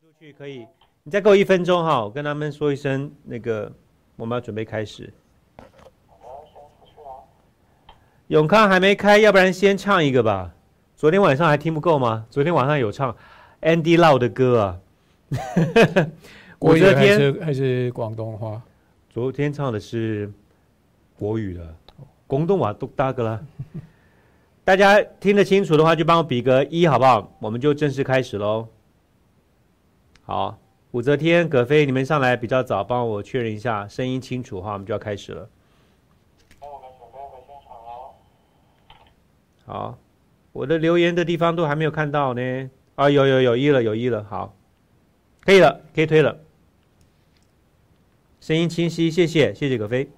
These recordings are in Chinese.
出去可以，你再给我一分钟哈，我跟他们说一声，那个我们要准备开始。永康还没开，要不然先唱一个吧。昨天晚上还听不够吗？昨天晚上有唱 Andy Lau 的歌啊。国语还是还是广东话？昨天唱的是国语的，广东话都大个了。大家听得清楚的话，就帮我比个一，好不好？我们就正式开始喽。好，武则天、葛飞，你们上来比较早，帮我确认一下声音清楚哈，我们就要开始了。好，我的留言的地方都还没有看到呢。啊，有有有一了，有一了，好，可以了，可以推了。声音清晰，谢谢，谢谢葛飞。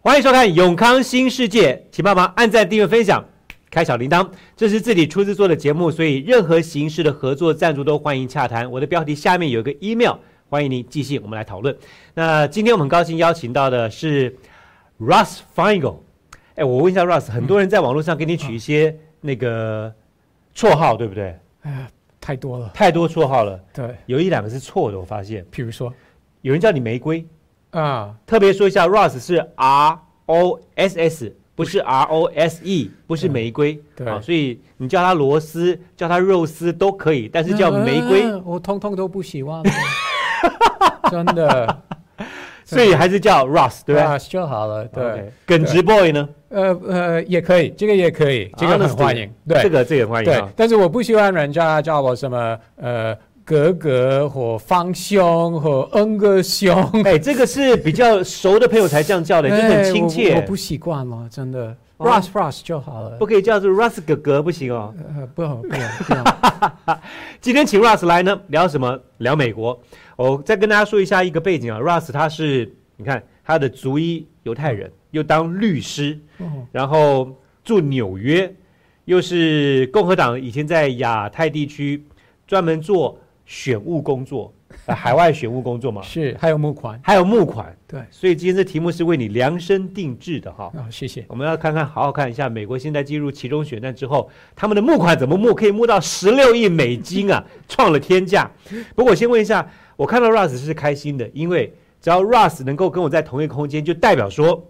欢迎收看《永康新世界》，请帮忙按赞、订阅、分享、开小铃铛。这是自己出资做的节目，所以任何形式的合作赞助都欢迎洽谈。我的标题下面有一个 email，欢迎您寄信，我们来讨论。那今天我们很高兴邀请到的是 Russ Feingold。哎，我问一下 Russ，很多人在网络上给你取一些那个绰号，对不对？哎呀，太多了。太多绰号了，对，有一两个是错的，我发现比如说有人叫你玫瑰。啊，特别说一下，Russ 是 R O S S，不是 R O S E，不是玫瑰。对啊，所以你叫它螺丝，叫它肉丝都可以，但是叫玫瑰，嗯我通通都不喜欢，真的，所以还是叫 Ross，对不对？啊就好了。对耿直 boy 呢？呃呃，也可以，这个也可以，这个很欢迎。对，这个这个很欢迎对啊。，但是我不喜欢人家叫我什么呃格格或方兄或恩哥兄，哎，这个是比较熟的朋友才这样叫的，就很亲切我。不习惯了，真的。哦，Russ Russ 就好了不。可以叫做 Russ 哥哥，不行哦。呃，不好不用不用。今天请 Russ 来呢，聊什么？聊美国。我再跟大家说一下一个背景啊，Russ 他是你看他的族裔犹太人，又当律师，哦然后住纽约，又是共和党以前在亚太地区专门做选务工作，呃海外选务工作嘛，是，还有募款。还有募款。对，所以今天这题目是为你量身定制的哈。啊，谢谢。我们要看看，好好看一下美国现在进入其中选战之后，他们的募款怎么募，可以募到十六亿美金啊，创了天价。不过我先问一下，我看到 Russ 是开心的，因为只要 Russ 能够跟我在同一个空间，就代表说，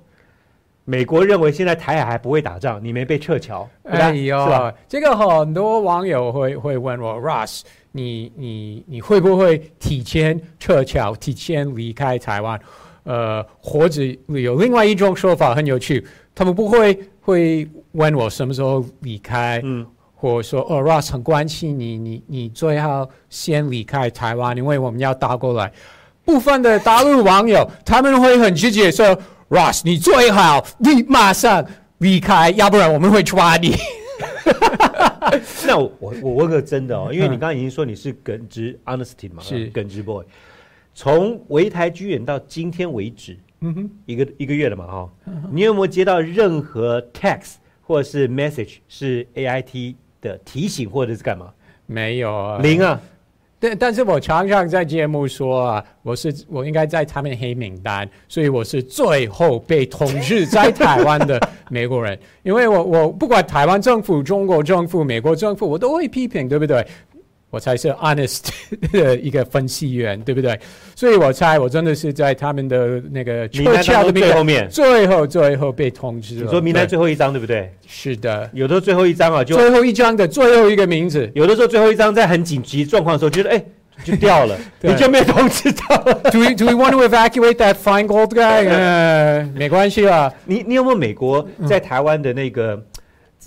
美国认为现在台海还不会打仗，你没被撤侨，哎是吧？呦，这个很多网友会会问我，Russ，你你你会不会提前撤侨，提前离开台湾？呃，或者有另外一种说法很有趣，他们不会会问我什么时候离开，嗯，或者说哦，Russ 很关心你，你你最好先离开台湾，因为我们要打过来。部分的大陆网友他们会很直接说，Russ，你最好你马上离开，要不然我们会抓你。那我我我问个真的哦，因为你嗯刚刚已经说你是耿直 honesty 嘛，是耿直 boy。从围台军演到今天为止，嗯哼，一个一个月了嘛哈、你有没有接到任何 text 或者是 message 是 AIT 的提醒或者是干嘛？没有啊，零啊，但但是我常常在节目说啊，我是我应该在他们黑名单，所以我是最后被统治在台湾的美国人。因为我我不管台湾政府、中国政府、美国政府，我都会批评，对不对？我才是 honest 的一个分析员，对不对？所以我猜我真的是在他们的那个名单的最后面，最后最后被通知了。你说名单最后一张对不对？是的，有的时候最后一张啊，就最后一张的最后一个名字。有的时候最后一张在很紧急状况的时候，觉得哎就掉了，你就没有通知到了。Do we do we want to evacuate that fine gold guy？呃，没关系啦。你你有没有美国在台湾的那个、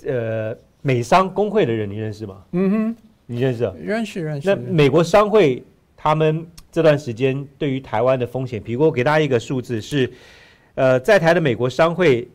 呃美商工会的人，你认识吗？嗯哼。你认识啊？认识认识。那美国商会他们这段时间对于台湾的风险评估，我给大家一个数字是，呃，在台的美国商会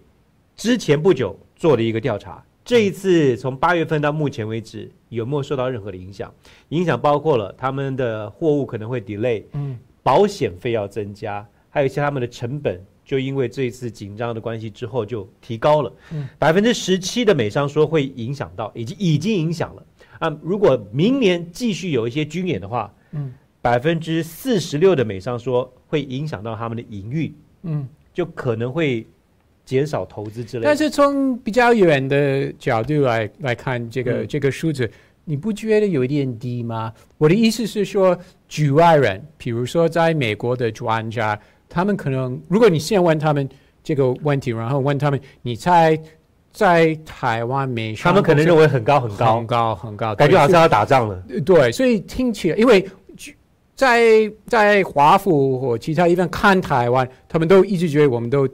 之前不久做了一个调查，这一次从八月份到目前为止有没有受到任何的影响？影响包括了他们的货物可能会 delay，嗯保险费要增加，还有一些他们的成本。就因为这一次紧张的关系之后就提高了嗯，百分之十七的美商说会影响到，已经已经影响了啊。如果明年继续有一些军演的话，嗯百分之四十六的美商说会影响到他们的营运，嗯就可能会减少投资之类的。但是从比较远的角度来来看这个、嗯这个数字，你不觉得有一点低吗？我的意思是说，局外人，比如说在美国的专家，他们可能，如果你先问他们这个问题，然后问他们，你猜在台湾没上他们可能认为为很高很高很，高很高，感觉好像要打仗了。对对，所以听起来，因为在在华府或其他地方看台湾，他们都一直觉得我们都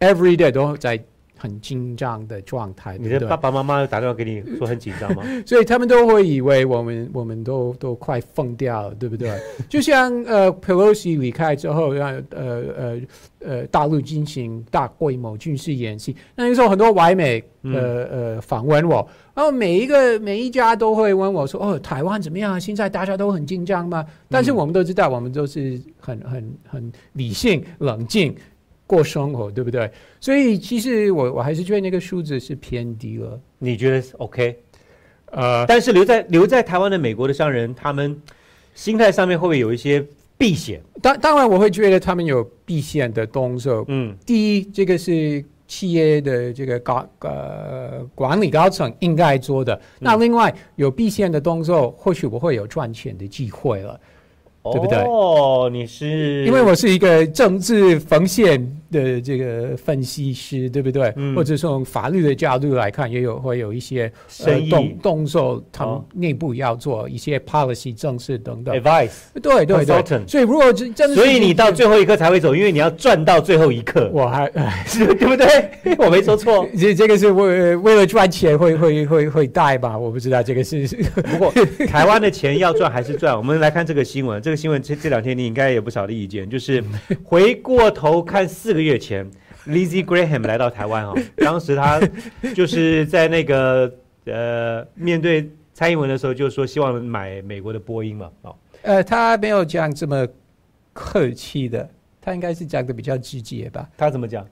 every day 都在很紧张的状态？你的爸爸妈妈打电话给你说很紧张吗？所以他们都会以为我们我们都都快疯掉了，对不对？就像呃，Pelosi 离开之后，让呃呃呃大陆进行大规模军事演习，那个时候很多外媒嗯呃呃访问我，然后每一个每一家都会问我说：“哦，台湾怎么样？现在大家都很紧张吗？”但是我们都知道，我们都是很很很理性、冷静过生活，对不对？所以其实我我还是觉得那个数字是偏低了。你觉得 OK？呃，但是留在留在台湾的美国的商人，他们心态上面会不会有一些避险？当当然，我会觉得他们有避险的动作。嗯，第一，这个是企业的这个高呃管理高层应该做的。那另外有避险的动作，或许我会有赚钱的机会了，对不对哦，你是因为我是一个政治防线的这个分析师，对不对？嗯或者从法律的角度来看，也有会有一些动动作，他们哦内部要做一些 policy 政策等等。advice，对对对所以如果真真的所以你到最后一刻才会走，因为你要赚到最后一刻，我还 对不对？我没说错。这这个是为为了赚钱会 会会会带吧？我不知道这个是是不过台湾的钱要赚还是赚？我们来看这个新闻，这个新闻这这两天你应该有不少的意见，就是 回过头看四个月前，Lizzie Graham 来到台湾哦，当时他就是在那个呃面对蔡英文的时候，就说希望买美国的波音嘛，哦，呃，他没有讲这么客气的，他应该是讲的比较直接吧他怎么讲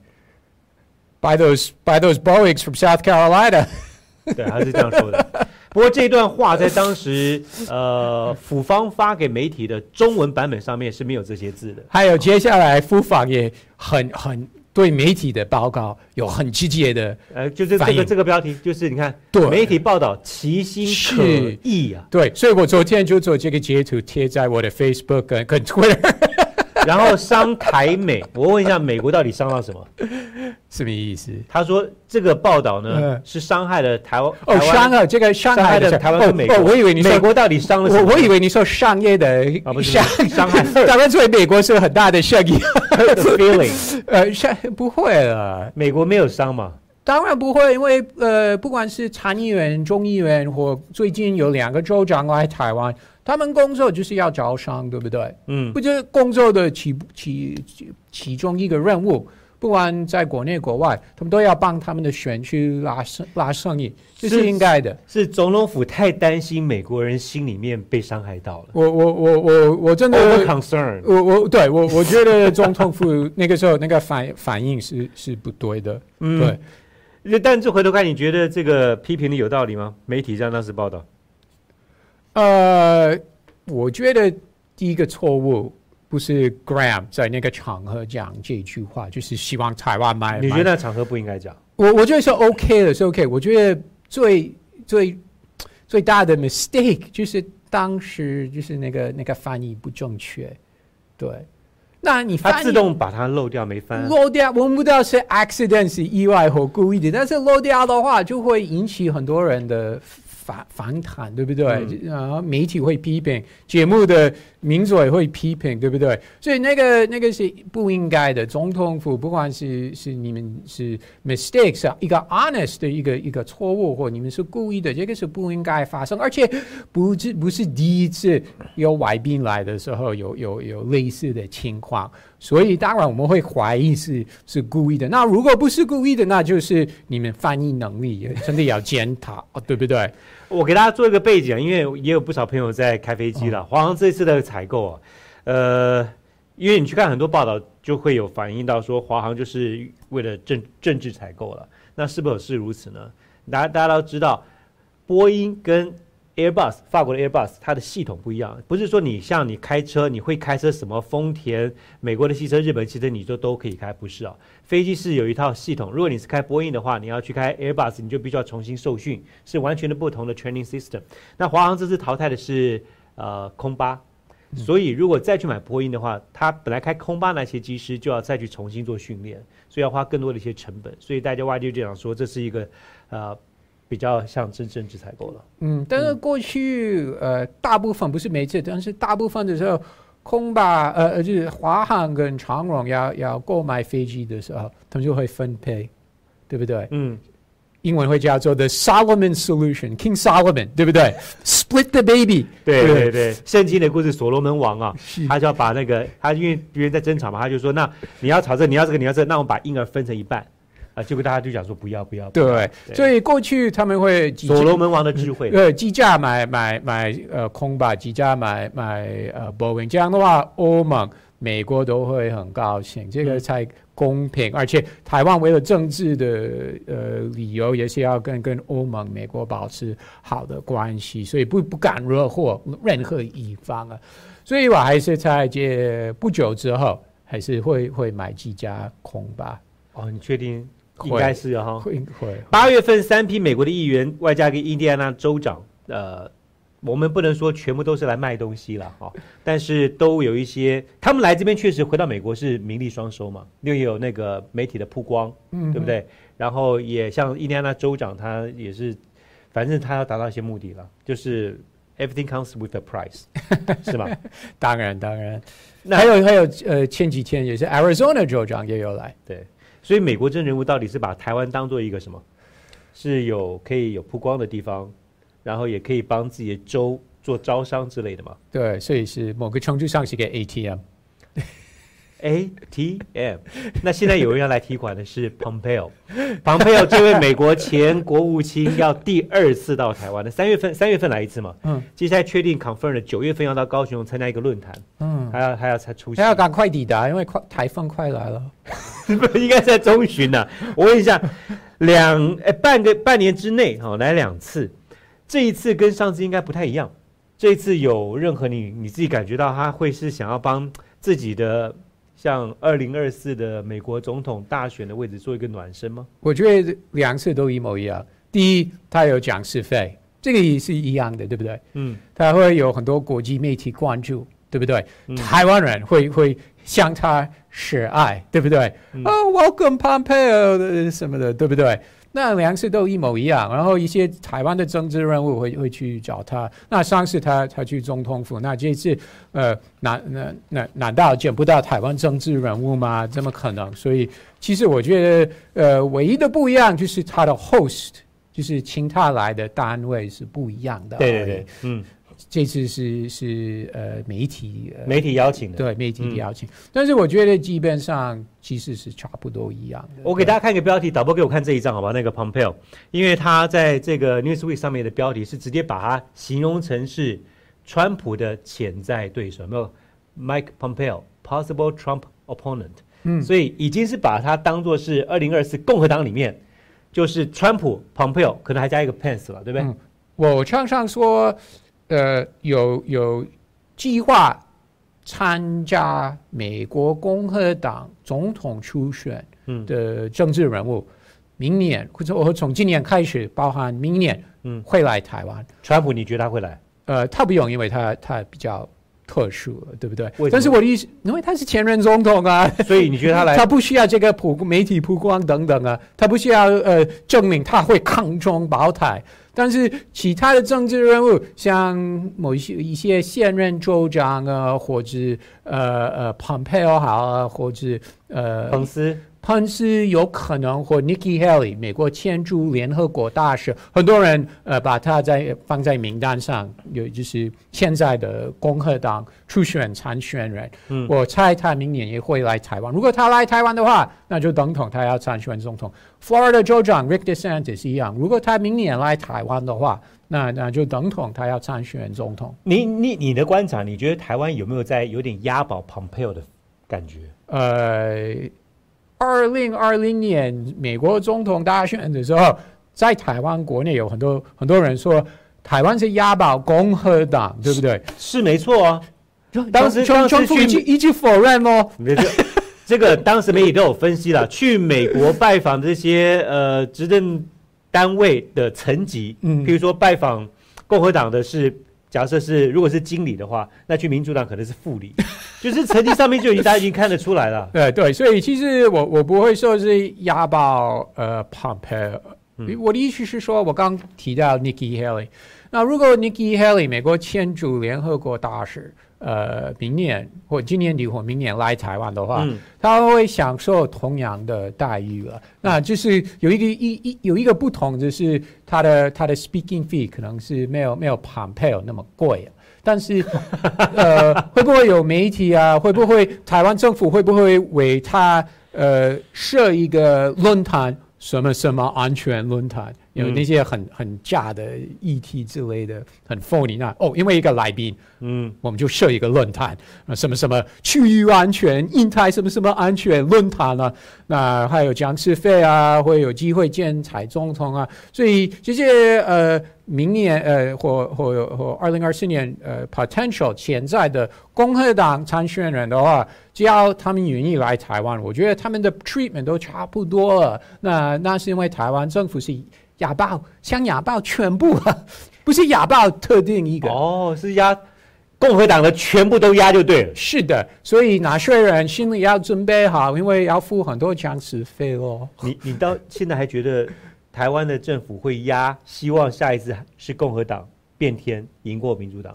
？？Buy those buy those Boeings from South Carolina。对，他是这样说的。不过这段话在当时呃府方发给媒体的中文版本上面是没有这些字的。还有接下来夫访也很很对媒体的报告有很直接的呃，就是这个这个标题，就是你看，对。媒体报道其心可异啊，对，所以我昨天就做这个截图贴在我的 Facebook 跟跟 Twitter，然后伤台美，我问一下，美国到底伤到什么？什么意思？他说这个报道呢嗯是伤害了台湾，哦，台湾伤害这个伤伤害的台湾跟美国。哦，我以为你说美国到底伤了什我么？我以为你说商业的伤伤害当然，对美国是很大的效益。feeling，呃，伤不会了，美国没有伤嘛？当然不会，因为呃，不管是参议员、众议员，或最近有两个州长来台湾，他们工作就是要招商，对不对？嗯不，就是工作的其其其其中一个任务，不管在国内国外，他们都要帮他们的选区拉生拉生意，这是是应该的。是总统府太担心美国人心里面被伤害到了我我我我我真的 concern。我我对我我觉得总统府那个时候那个反 反应是是不对的，嗯对，但这回头看，你觉得这个批评的有道理吗？媒体这样当时报道，呃，我觉得第一个错误不是 Graham 在那个场合讲这句话，就是希望台湾买。你觉得那场合不应该讲？我我觉得是 OK 的，是 OK。我觉得最最最大的 mistake 就是当时就是那个那个翻译不正确，对。那你翻他自动把它漏掉没翻？漏掉，我们不知道是 accident 是意外或故意的，但是漏掉的话就会引起很多人的反反弹，对不对？然后媒体会批评，节目的名嘴会批评，对不对？所以那个那个是不应该的。总统府不管是是你们是 mistakes 啊，一个 honest 的一个一个错误，或你们是故意的，这个是不应该发生，而且不是不是第一次有外宾来的时候有有有类似的情况。所以当然我们会怀疑是是故意的。那如果不是故意的，那就是你们翻译能力也真的要检讨，哦对不对？我给大家做一个背景啊，因为也有不少朋友在开飞机了。华航这次的采购啊，呃，因为你去看很多报道，就会有反映到说华航就是为了政政治采购了。那是否是如此呢？大家大家都知道，波音跟 Airbus 法国的 Airbus 它的系统不一样，不是说你像你开车你会开车什么丰田、美国的汽车、日本汽车你就都可以开，不是啊？飞机是有一套系统，如果你是开波音的话，你要去开 Airbus 你就必须要重新受训，是完全的不同的 training system。那华航这次淘汰的是呃空巴。所以，如果再去买波音的话，它本来开空巴那些机师就要再去重新做训练，所以要花更多的一些成本。所以大家外界就讲说，这是一个呃比较像真政治采购了。嗯，但是过去呃大部分不是每次，但是大部分的时候，空巴呃就是华航跟长荣要要购买飞机的时候，他们就会分配，对不对？嗯。英文会叫做 The Solomon Solution，King Solomon，对不对？Split the baby，对对对，圣经的故事，所罗门王啊，他就要把那个他因为别人在争吵嘛，他就说那你要吵这，你要这个，你要这，那我们把婴儿分成一半啊，结果大家就讲说不要不要。对，所以过去他们会所罗门王的智慧，对，计价买买买呃空吧，计价买买呃 Boeing，这样的话，欧盟、美国都会很高兴，这个才。公平，而且台湾为了政治的呃理由，也是要跟跟欧盟、美国保持好的关系，所以不不敢惹祸任何一方啊。所以我还是在这不久之后，还是会会买几家空吧。哦，你确定？应该是哈，会会。八月份三批美国的议员，外加一个印第安纳州长，呃。我们不能说全部都是来卖东西了哈，但是都有一些，他们来这边确实回到美国是名利双收嘛，又有那个媒体的曝光，对不对？然后也像印第安纳州长，他也是，反正他要达到一些目的了，就是 everything comes with a price，是吗？当然当然，那还有还有呃，前几天也是 Arizona 州长也有来，对，所以美国真人物到底是把台湾当做一个什么？是有可以有曝光的地方。然后也可以帮自己的州做招商之类的吗？对，所以是某个程度上是个 ATM。ATM。那现在有人要来提款的是 Pompeo，Pompeo 这位美国前国务卿要第二次到台湾的，三月份三月份来一次嘛？嗯。接下来确定 confirm 了，九月份要到高雄参加一个论坛。嗯。还要还要才出席。还要赶快抵达，因为快台风快来了。不 应该在中旬呢？我问一下，两哎半个半年之内哈来两次。这一次跟上次应该不太一样，这一次有任何你你自己感觉到他会是想要帮自己的像二零二四的美国总统大选的位置做一个暖身吗？我觉得两次都一模一样。第一，他有讲是非，这个也是一样的，对不对？嗯，他会有很多国际媒体关注，对不对？台湾人会会向他示爱，对不对？啊，Welcome Pompeo 什么的，对不对？那两次都一模一样，然后一些台湾的政治人物会会去找他。那上次他他去总统府，那这次呃难难难难道见不到台湾政治人物吗？怎么可能？所以其实我觉得呃唯一的不一样就是他的 host，就是请他来的单位是不一样的。对对对，嗯。这次是是呃媒体媒体邀请的，对媒体的邀请，但是我觉得基本上其实是差不多一样的。我给大家看一个标题，导播给我看这一张好吧？那个 Pompeo，因为他在这个 Newsweek 上面的标题是直接把它形容成是川普的潜在对手，没有 Mike Pompeo possible Trump opponent，嗯，所以已经是把它当做是二零二四共和党里面就是川普 Pompeo，可能还加一个 Pence 了，对不对？我常常说。呃，有有计划参加美国共和党总统初选的政治人物，明年或者我从今年开始，包含明年，嗯，会来台湾。川普，你觉得他会来？呃，他不用，因为他他比较特殊，对不对？但是我的意思，因为他是前任总统啊，所以你觉得他来？他不需要这个普媒体曝光等等啊，他不需要呃证明他会抗中保台。但是其他的政治人物，像某一些一些现任州长啊，或者呃呃蓬佩奥好啊，或者呃，彭斯。彭斯有可能或 Nikki Haley，美国前驻联合国大使，很多人呃把他在放在名单上，有就是现在的共和党初选参选人。嗯，我猜他明年也会来台湾。如果他来台湾的话，那就等同他要参选总统。Florida 州长 Rick DeSantis 一样，如果他明年来台湾的话，那那就等同他要参选总统。你你你的观察，你觉得台湾有没有在有点押宝 Pompeo 的感觉？呃。二零二零年美国总统大选的时候，在台湾国内有很多很多人说台湾是押宝共和党，对不对？是没错啊。当时中中府一句一句否认哦。没错，这个当时媒体都有分析了，去美国拜访这些呃执政单位的层级，嗯，比如说拜访共和党的是。假设是如果是经理的话，那去民主党可能是副理，就是成绩上面就已经大家已经看得出来了。对对，所以其实我我不会说是压爆呃 Pompeo，我的意思是说，我刚提到 Nikki Haley，那如果 Nikki Haley 美国前驻联合国大使。呃，明年或今年底或明年来台湾的话，他会享受同样的待遇了。那就是有一个一一有一个不同，就是他的他的 speaking fee 可能是没有没有 Pompeo 那么贵，但是 呃，会不会有媒体啊？会不会台湾政府会不会为他呃设一个论坛？什么什么安全论坛？有那些很很假的议题之类的，很 funny 那哦，因为一个来宾，嗯，我们就设一个论坛啊，什么什么区域安全、印太什么什么安全论坛啊，那还有讲师费啊，会有机会见蔡总统啊，所以这些呃，明年呃或或或二零二四年呃 potential 潜在的共和党参选人的话，只要他们愿意来台湾，我觉得他们的 treatment 都差不多了。那那是因为台湾政府是。哑巴，像哑巴全部啊，不是哑巴特定一个哦，是压共和党的全部都压就对了。是的，所以纳税人心里要准备好，因为要付很多僵尸费哦。你你到现在还觉得台湾的政府会压？希望下一次是共和党变天赢过民主党？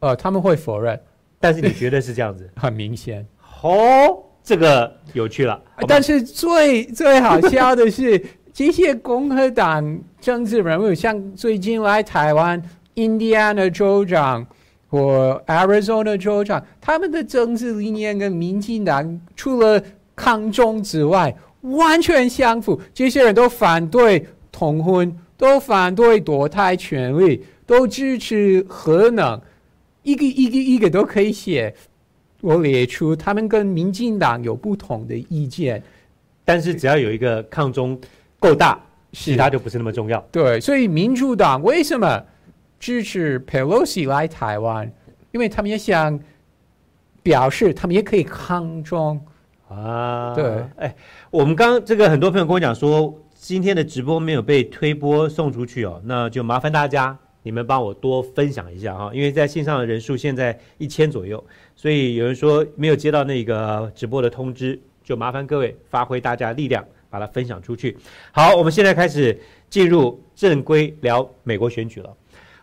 呃，他们会否认，但是你觉得是这样子？很明显。哦，这个有趣了。但是最最好笑的是。这些共和党政治人物，像最近来台湾印第安的州长或 Arizona 州长，他们的政治理念跟民进党除了抗中之外，完全相符。这些人都反对同婚，都反对堕胎权利，都支持核能，一个一个一个都可以写。我列出他们跟民进党有不同的意见，但是只要有一个抗中。够大，其他就不是那么重要。对，所以民主党为什么支持 Pelosi 来台湾？因为他们也想表示，他们也可以抗中啊。对，哎，我们刚这个很多朋友跟我讲说，今天的直播没有被推播送出去哦，那就麻烦大家，你们帮我多分享一下哈，因为在线上的人数现在一千左右，所以有人说没有接到那个直播的通知，就麻烦各位发挥大家力量。把它分享出去。好，我们现在开始进入正规聊美国选举了。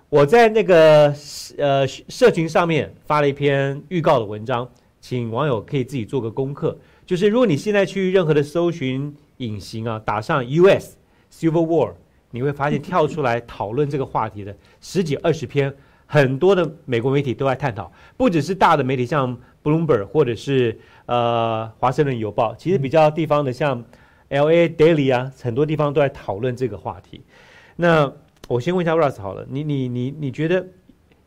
我在那个呃社群上面发了一篇预告的文章，请网友可以自己做个功课。就是如果你现在去任何的搜寻引擎啊，打上 U.S. Civil War，你会发现跳出来讨论这个话题的十几二十篇，很多的美国媒体都在探讨，不只是大的媒体像 Bloomberg 或者是呃华盛顿邮报，其实比较地方的像。L A Daily 啊，很多地方都在讨论这个话题。那我先问一下 Russ 好了，你你你你觉得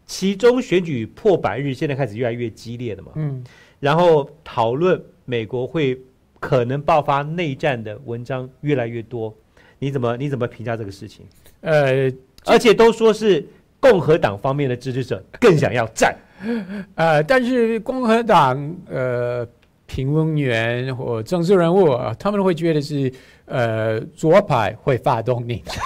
其中选举破百日，现在开始越来越激烈了嘛？嗯。然后讨论美国会可能爆发内战的文章越来越多，你怎么你怎么评价这个事情？呃，而且都说是共和党方面的支持者更想要战。呃，但是共和党呃。评论员或政治人物，他们会觉得是呃左派会发动内战。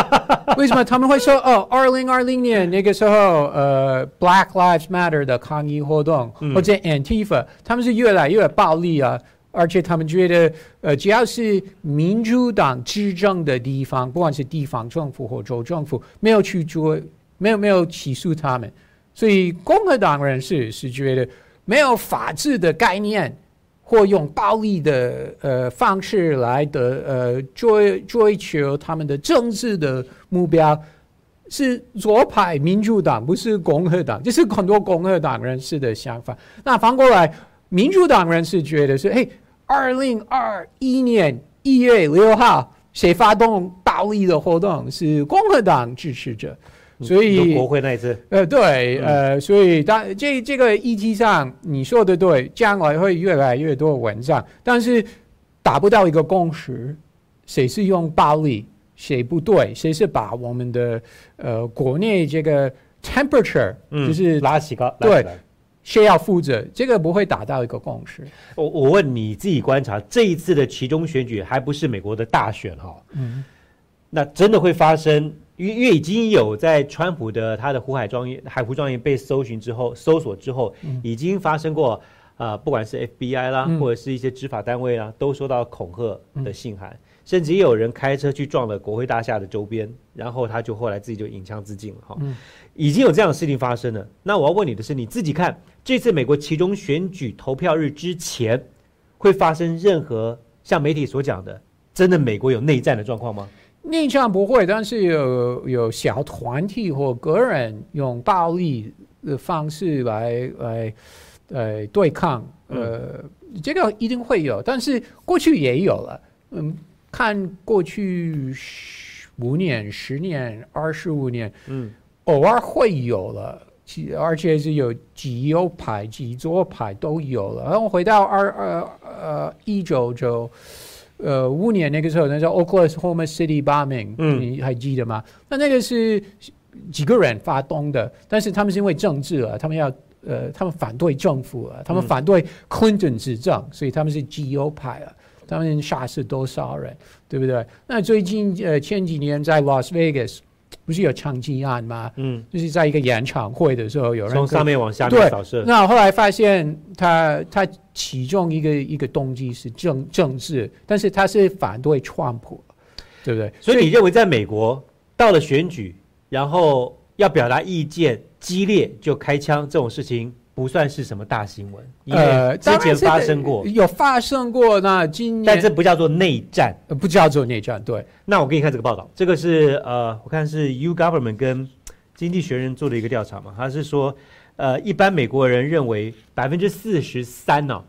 为什么他们会说哦？二零二零年那个时候，呃，Black Lives Matter 的抗议活动或者 Antifa，他们是越来越暴力啊！而且他们觉得，呃，只要是民主党执政的地方，不管是地方政府或州政府，没有去做，没有没有起诉他们，所以共和党人士是觉得没有法治的概念。或用暴力的呃方式来的呃追追求他们的政治的目标，是左派民主党，不是共和党，这是很多共和党人士的想法。那反过来，民主党人士觉得是：嘿，二零二一年一月六号，谁发动暴力的活动是共和党支持者。所以国会那一次，呃，对，呃，所以当这这个议题上，你说的对，将来会越来越多文章，但是达不到一个共识，谁是用暴力，谁不对，谁是把我们的呃国内这个 temperature，、嗯就是拉起高，对谁要负责，这个不会达到一个共识。我我问你自己观察，这一次的其中选举还不是美国的大选哈、嗯，那真的会发生？因为因为已经有在川普的他的湖海庄园海湖庄园被搜寻之后，搜索之后，已经发生过啊、呃不管是 FBI 啦，嗯或者是一些执法单位啦，都收到恐吓的信函，甚至也有人开车去撞了国会大厦的周边，然后他就后来自己就引枪自尽了哈。嗯已经有这样的事情发生了。那我要问你的是，你自己看这次美国其中选举投票日之前，会发生任何像媒体所讲的，真的美国有内战的状况吗？内战不会，但是有有小团体或个人用暴力的方式来来呃对抗，呃，这个一定会有，但是过去也有了，嗯，看过去十五年、十年、二十五年，嗯，偶尔会有了。其而且是有极右派、极左派都有了。然后回到二呃呃一九九呃五年那个时候，那叫 Oklahoma City bombing，嗯你还记得吗？那那个是几个人发动的，但是他们是因为政治啊，他们要呃，他们反对政府啊，他们嗯反对 Clinton 执政，所以他们是极右派啊。他们杀死多少人，对不对？那最近呃前几年在 Las Vegas 不是有枪击案吗？嗯，就是在一个演唱会的时候，有人从上面往下对面扫射。那后来发现他他其中一个一个动机是政政治，但是他是反对川普，对不对？所以你认为在美国到了选举，然后要表达意见激烈就开枪这种事情，不算是什么大新闻，因为呃，之前发生过，有发生过。那今年但这不叫做内战。呃不叫做内战，对，那我给你看这个报道，这个是呃，我看是 U Government 跟经济学人做的一个调查嘛，他是说，呃，一般美国人认为百分之四十三呢，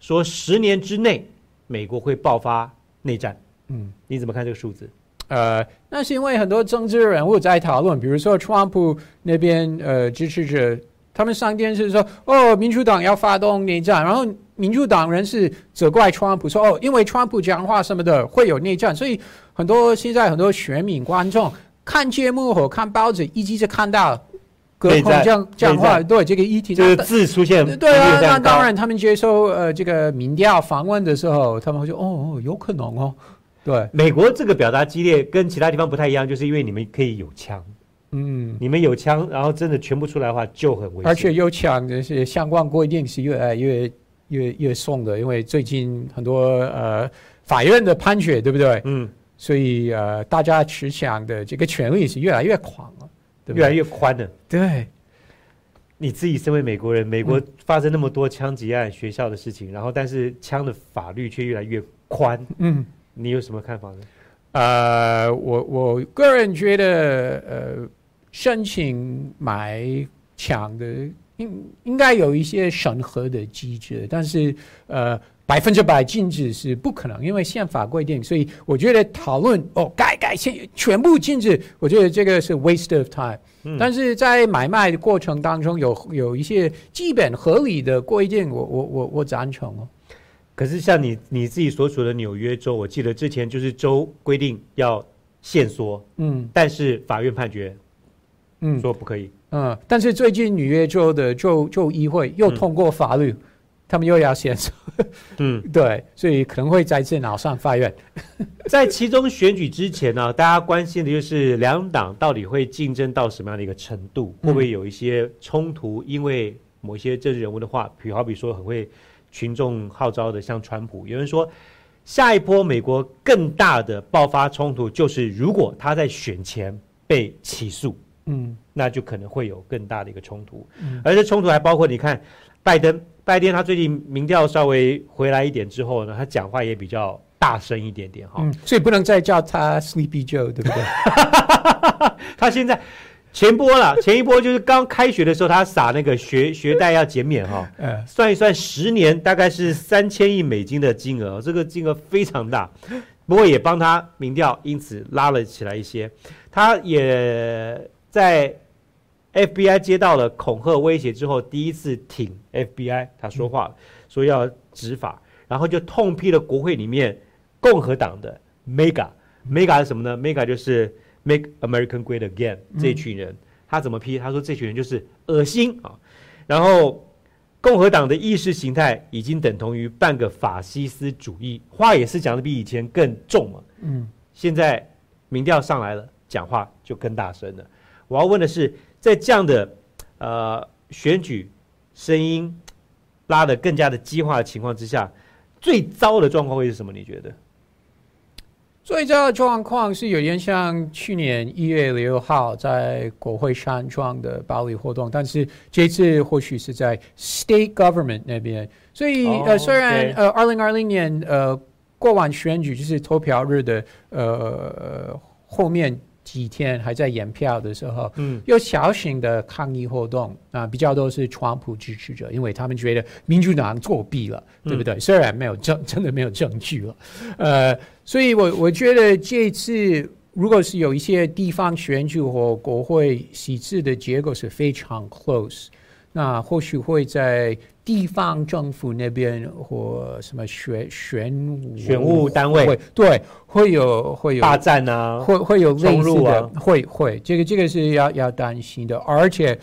说十年之内美国会爆发内战，嗯。你怎么看这个数字？呃，那是因为很多政治人物在讨论，比如说川普那边呃支持者，他们上电视说，哦，民主党要发动内战，然后民主党人是责怪川普说，哦，因为川普讲话什么的会有内战，所以很多现在很多选民观众看节目或看报纸，一直是看到隔空这样讲讲话对这个议题，这个字出现对啊，那当然，他们接受呃这个民调访问的时候，他们会说，哦，哦有可能哦，对，美国这个表达激烈跟其他地方不太一样，就是因为你们可以有枪，嗯。你们有枪，然后真的全部出来的话就很危险。而且又抢的是相关规定是越来越越越松的，因为最近很多呃法院的判决，对不对？嗯，所以呃大家持枪的这个权利是越来越狂了，对不越来？越宽了。对，你自己身为美国人，美国嗯发生那么多枪击案、学校的事情，然后但是枪的法律却越来越宽，嗯。你有什么看法呢？呃，我我个人觉得，呃，申请买抢的应应该有一些审核的机制，但是呃，百分之百禁止是不可能，因为宪法规定。所以我觉得讨论哦，改改全全部禁止，我觉得这个是 waste of time。嗯但是在买卖的过程当中有有一些基本合理的规定，我我我我赞成哦。可是像你你自己所处的纽约州，我记得之前就是州规定要限缩，嗯但是法院判决嗯。说不可以。嗯，但是最近纽约州的州州议会又通过法律，他们又要限制，嗯，对，所以可能会再次闹上法院。在其中选举之前呢，大家关心的就是两党到底会竞争到什么样的一个程度，会嗯不会有一些冲突？因为某些政治人物的话，比如好比说很会群众号召的，像川普，有人说下一波美国更大的爆发冲突就是如果他在选前被起诉，嗯那就可能会有更大的一个冲突。嗯而这冲突还包括你看拜登，拜登他最近民调稍微回来一点之后呢，他讲话也比较大声一点点哈。嗯，所以不能再叫他 Sleepy Joe，对不对？他现在前波了，前一波就是刚开学的时候，他撒那个学学贷要减免哈，呃，算一算，十年大概是三千亿美金的金额，这个金额非常大。不过也帮他民调因此拉了起来一些。他也在 FBI 接到了恐吓威胁之后，第一次挺 FBI，他说话了，说要执法，然后就痛批了国会里面共和党的 Mega Mega 是什么呢？Mega 就是 Make American Great Again 这一群人，他怎么批？他说这群人就是恶心啊。然后共和党的意识形态已经等同于半个法西斯主义，话也是讲的比以前更重了。嗯，现在民调上来了，讲话就更大声了。我要问的是，在这样的呃选举声音拉得更加的激化的情况之下，最糟的状况会是什么？你觉得？最糟的状况是有点像去年一月六号在国会山庄的暴力活动，但是这次或许是在 state government 那边，所以、哦呃，虽然呃，二零二零年呃过完选举就是投票日的呃后面几天还在验票的时候，嗯。有小型的抗议活动啊，比较都是川普支持者，因为他们觉得民主党作弊了，对不对？虽然没有证，真的没有证据了，呃，所以我我觉得这次如果是有一些地方选举和国会席次的结果是非常 close，那或许会在地方政府那边或什么选选务选务单位会对会有会有霸占啊，会会有类冲似的，啊会会，这个这个是要要担心的，而且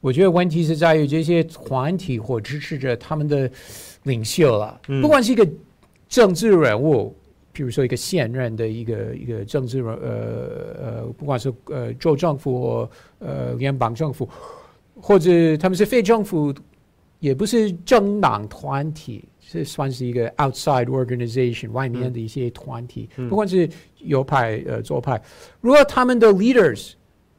我觉得问题是在于这些团体或支持者他们的领袖啊，嗯不管是一个政治人物，比如说一个现任的一个一个政治人，呃呃，不管是呃州政府或呃联邦政府，或者他们是非政府，也不是政党团体，是算是一个 outside organization 外面的一些团体，嗯不管是右派呃左派，如果他们的 leaders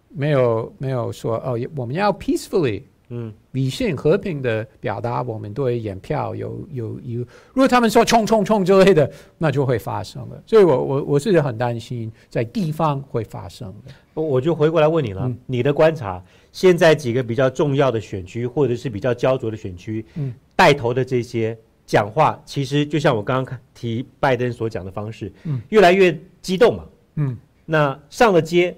没有没有说哦，我们要 peacefully 嗯理性和平的表达我们对演票有有有，如果他们说冲冲冲之类的，那就会发生了。所以我我我是很担心在地方会发生的。我我就回过来问你了，嗯你的观察，现在几个比较重要的选区或者是比较焦灼的选区，嗯带头的这些讲话，其实就像我刚刚提拜登所讲的方式，嗯越来越激动嘛。嗯，那上了街，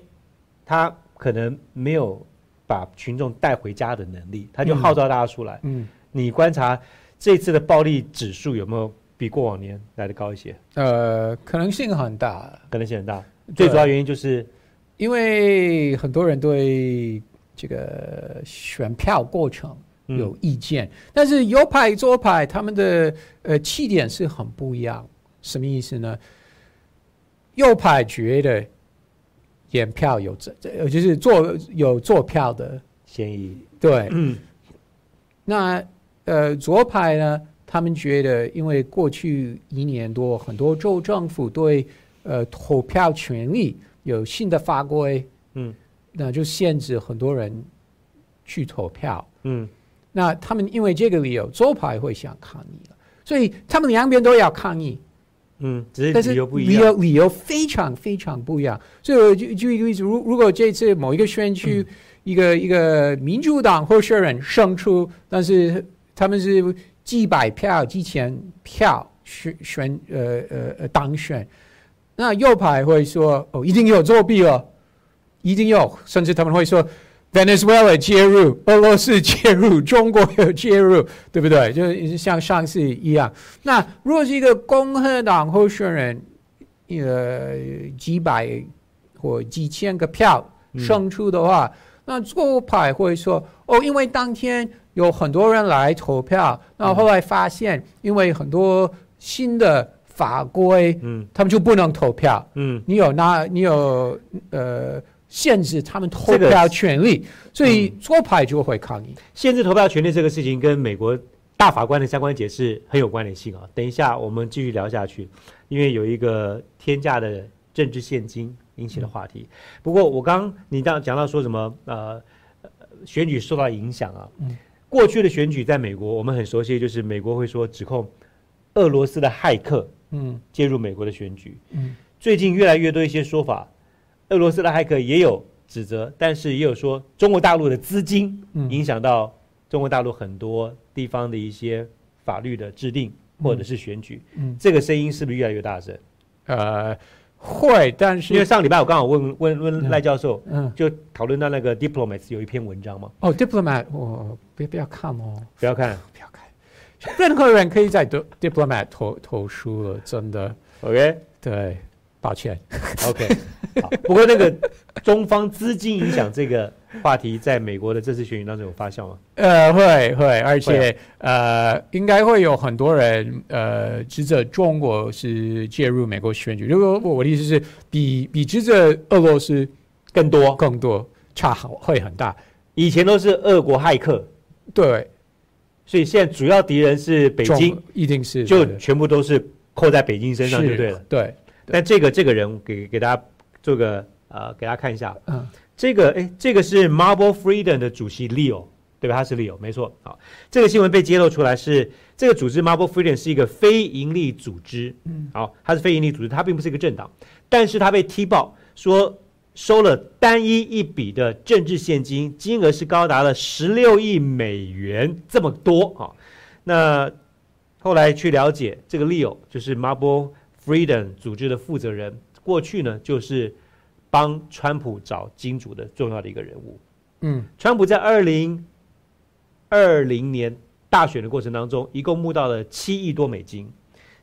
他可能没有把群众带回家的能力，他就嗯号召大家出来。嗯你观察这次的暴力指数有没有比过往年来的高一些？呃，可能性很大，可能性很大。最主要原因就是，因为很多人对这个选票过程嗯有意见，但是右派左派他们的呃起点是很不一样。什么意思呢？右派觉得验票有这呃就是做有做票的，嫌疑。对，嗯那呃左派呢，他们觉得因为过去一年多，很多州政府对呃投票权利有新的法规，嗯那就限制很多人去投票。嗯那他们因为这个理由，左派会想抗议了，所以他们两边都要抗议，嗯，只但是是理由不一理样。由理由非常非常不一样。所以我就举一个例子，如如果这次某一个选区、一个一个民主党候选人胜出，但是他们是几百票、几千票选选呃呃呃当选，那右派会说哦，一定有作弊了，一定要，甚至他们会说。Venezuela 介入，俄罗斯 介入，中国有 介入，对不对？就是像上次一样。那如果是一个共和党候选人，呃，几百或几千个票嗯胜出的话，那左派会说，哦，因为当天有很多人来投票，那后来发现，因为很多新的法规，嗯他们就不能投票。嗯你有那，你有呃限制他们投票权利，所以左派就会抗议。限制投票权利这个事情跟美国大法官的相关解释很有关联性啊。等一下我们继续聊下去，因为有一个天价的政治现金引起的话题。不过我刚你刚讲到说什么呃呃选举受到影响啊，嗯过去的选举在美国我们很熟悉，就是美国会说指控俄罗斯的骇客嗯介入美国的选举。嗯最近越来越多一些说法，俄罗斯的骇客也有指责，但是也有说中国大陆的资金嗯。影响到中国大陆很多地方的一些法律的制定或者是选举，嗯。这个声音是不是越来越大声？呃会，但是因为是上礼拜我刚好问问问嗯。赖教授，嗯。就讨论到那个 Diplomats 有一篇文章嘛，哦，diplomat，我不要不要看哦，不要看。不要看，任何人可以在 di- diplomat 投投书了，真的。，OK，对，抱歉。OK，好。不过那个中方资金影响这个话题，在美国的这次选举当中有发酵吗？呃，会会，而会且呃，应该会有很多人呃指责中国是介入美国选举。如果我的意思是比比指责俄罗斯更多，更多，差好会很大。以前都是俄国骇客，对，所以现在主要敌人是北京，一定是就全部都是扣在北京身上就对了。对，但这个这个人给给大家做个呃，给大家看一下，嗯，这个哎，这个是 Marble Freedom 的主席 Leo，对吧？他是 Leo，没错。好，这个新闻被揭露出来是这个组织 Marble Freedom 是一个非盈利组织，嗯，好，它是非盈利组织，它并不是一个政党，但是它被踢爆说收了单一一笔的政治现金，金额是高达了十六亿美元，这么多啊。那后来去了解，这个 Leo 就是 Marble Freedom 组织的负责人，过去呢就是帮川普找金主的重要的一个人物。嗯，川普在二零二零年大选的过程当中，一共募到了七亿多美金，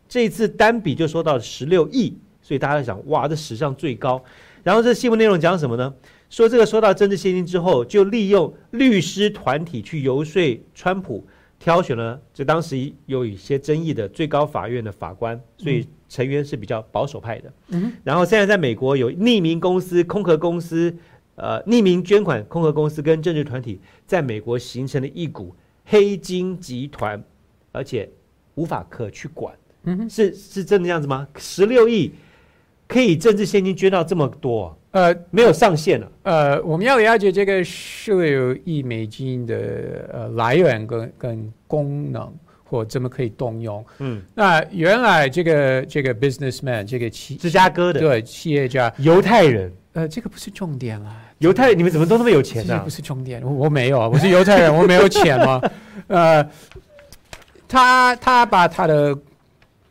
这一次单笔就收到了十六亿，所以大家在想，哇，这史上最高。然后这新闻内容讲什么呢？说这个收到政治现金之后，就利用律师团体去游说川普，挑选了这当时有一些争议的最高法院的法官，所以成员是比较保守派的。嗯，然后现在在美国有匿名公司、空壳公司、呃匿名捐款空壳公司跟政治团体在美国形成了一股黑金集团，而且无法可去管。嗯，是是真的这样子吗？十六亿可以政治现金捐到这么多，呃没有上限了？呃，我们要了解这个十六亿美金的呃来源跟跟功能，或怎么可以动用。嗯，那原来这个这个 businessman 这个企芝加哥的对企业家，犹太人，呃，这个不是重点啦。犹太你们怎么都那么有钱呢、这不是重点，我我没有啊，我是犹太人，我没有钱嘛。呃，他他把他的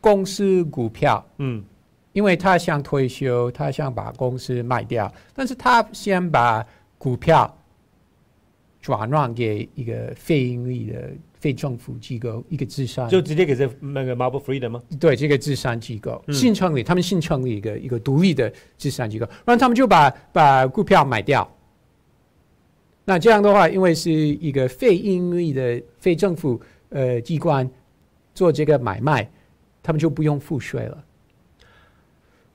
公司股票，嗯因为他想退休，他想把公司卖掉，但是他先把股票转让给一个非盈利的非政府机构，一个智商就直接给这那个 Marble Freedom 吗？对这个智商机构嗯新成立，他们新成立一个一个独立的智商机构，然后他们就把把股票买掉。那这样的话，因为是一个非盈利的非政府呃机关做这个买卖，他们就不用付税了。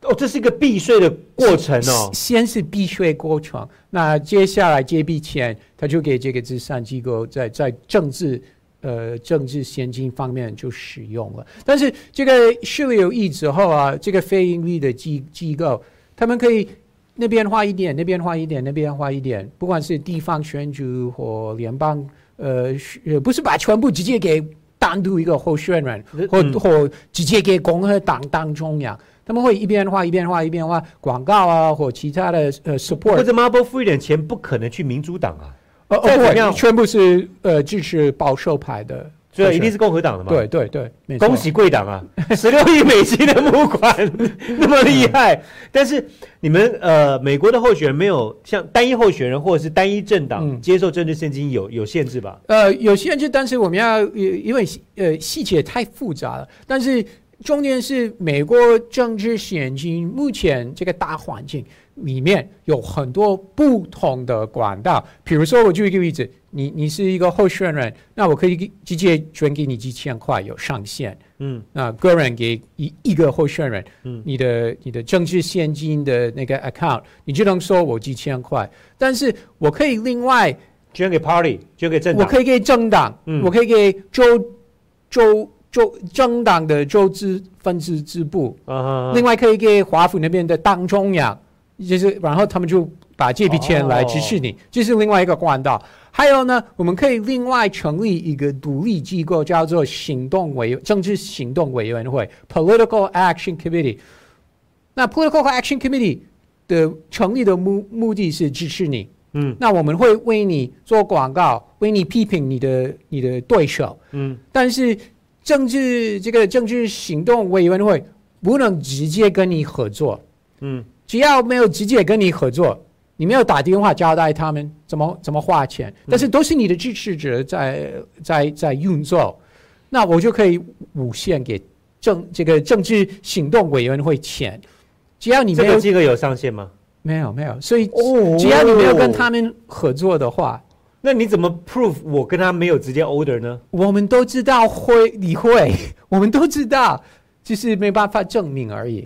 哦，这是一个避税的过程哦。先是避税过程，那接下来这笔钱，他就给这个资产机构在在政治呃政治先进方面就使用了。但是这个十六亿之后啊，这个非盈利的机机构，他们可以那边花一点，那边花一点，那边花一点，不管是地方选举或联邦，呃，呃不是把全部直接给单独一个候选人，或、嗯或直接给共和党当中央。他们会一边画一边画一边画广告啊，或其他的呃或 support，或者 Marble Freedom 钱不可能去民主党啊，呃全部是呃支持保守派的，所以一定是共和党的嘛。对对对，恭喜贵党啊，十六亿美金的募款 那么厉害。但是你们呃，美国的候选人没有像单一候选人或者是单一政党嗯接受政治现金有有限制吧？呃，有限制，但是我们要呃因为呃细节太复杂了，但是重点是美国政治现金目前这个大环境里面有很多不同的管道，比如说我举一个例子，你你是一个候选人，那我可以直接捐给你几千块，有上限。嗯那个人给一一个候选人，嗯你的你的政治现金的那个 account，你就能收我几千块，但是我可以另外捐给 Party，捐给政党。我可以给政党，嗯我可以给州州州政党的州支分支支部，啊另外可以给华府那边的党中央，就是然后他们就把这笔钱来支持你，这是另外一个管道。还有呢，我们可以另外成立一个独立机构，叫做行动委政治行动委员会 （Political Action Committee）。那 Political Action Committee 的成立的目目的是支持你，嗯。那我们会为你做广告，为你批评你的你的对手，嗯。但是政治这个政治行动委员会不能直接跟你合作，嗯。只要没有直接跟你合作，你没有打电话交代他们怎么怎么花钱，但是都是你的支持者在在在运作，那我就可以无限给政这个政治行动委员会钱。只要你没有这个金额有上限吗？没有没有，所以哦。只要你没有跟他们合作的话，那你怎么 prove 我跟他没有直接 order 呢？我们都知道会你会，我们都知道，就是没办法证明而已。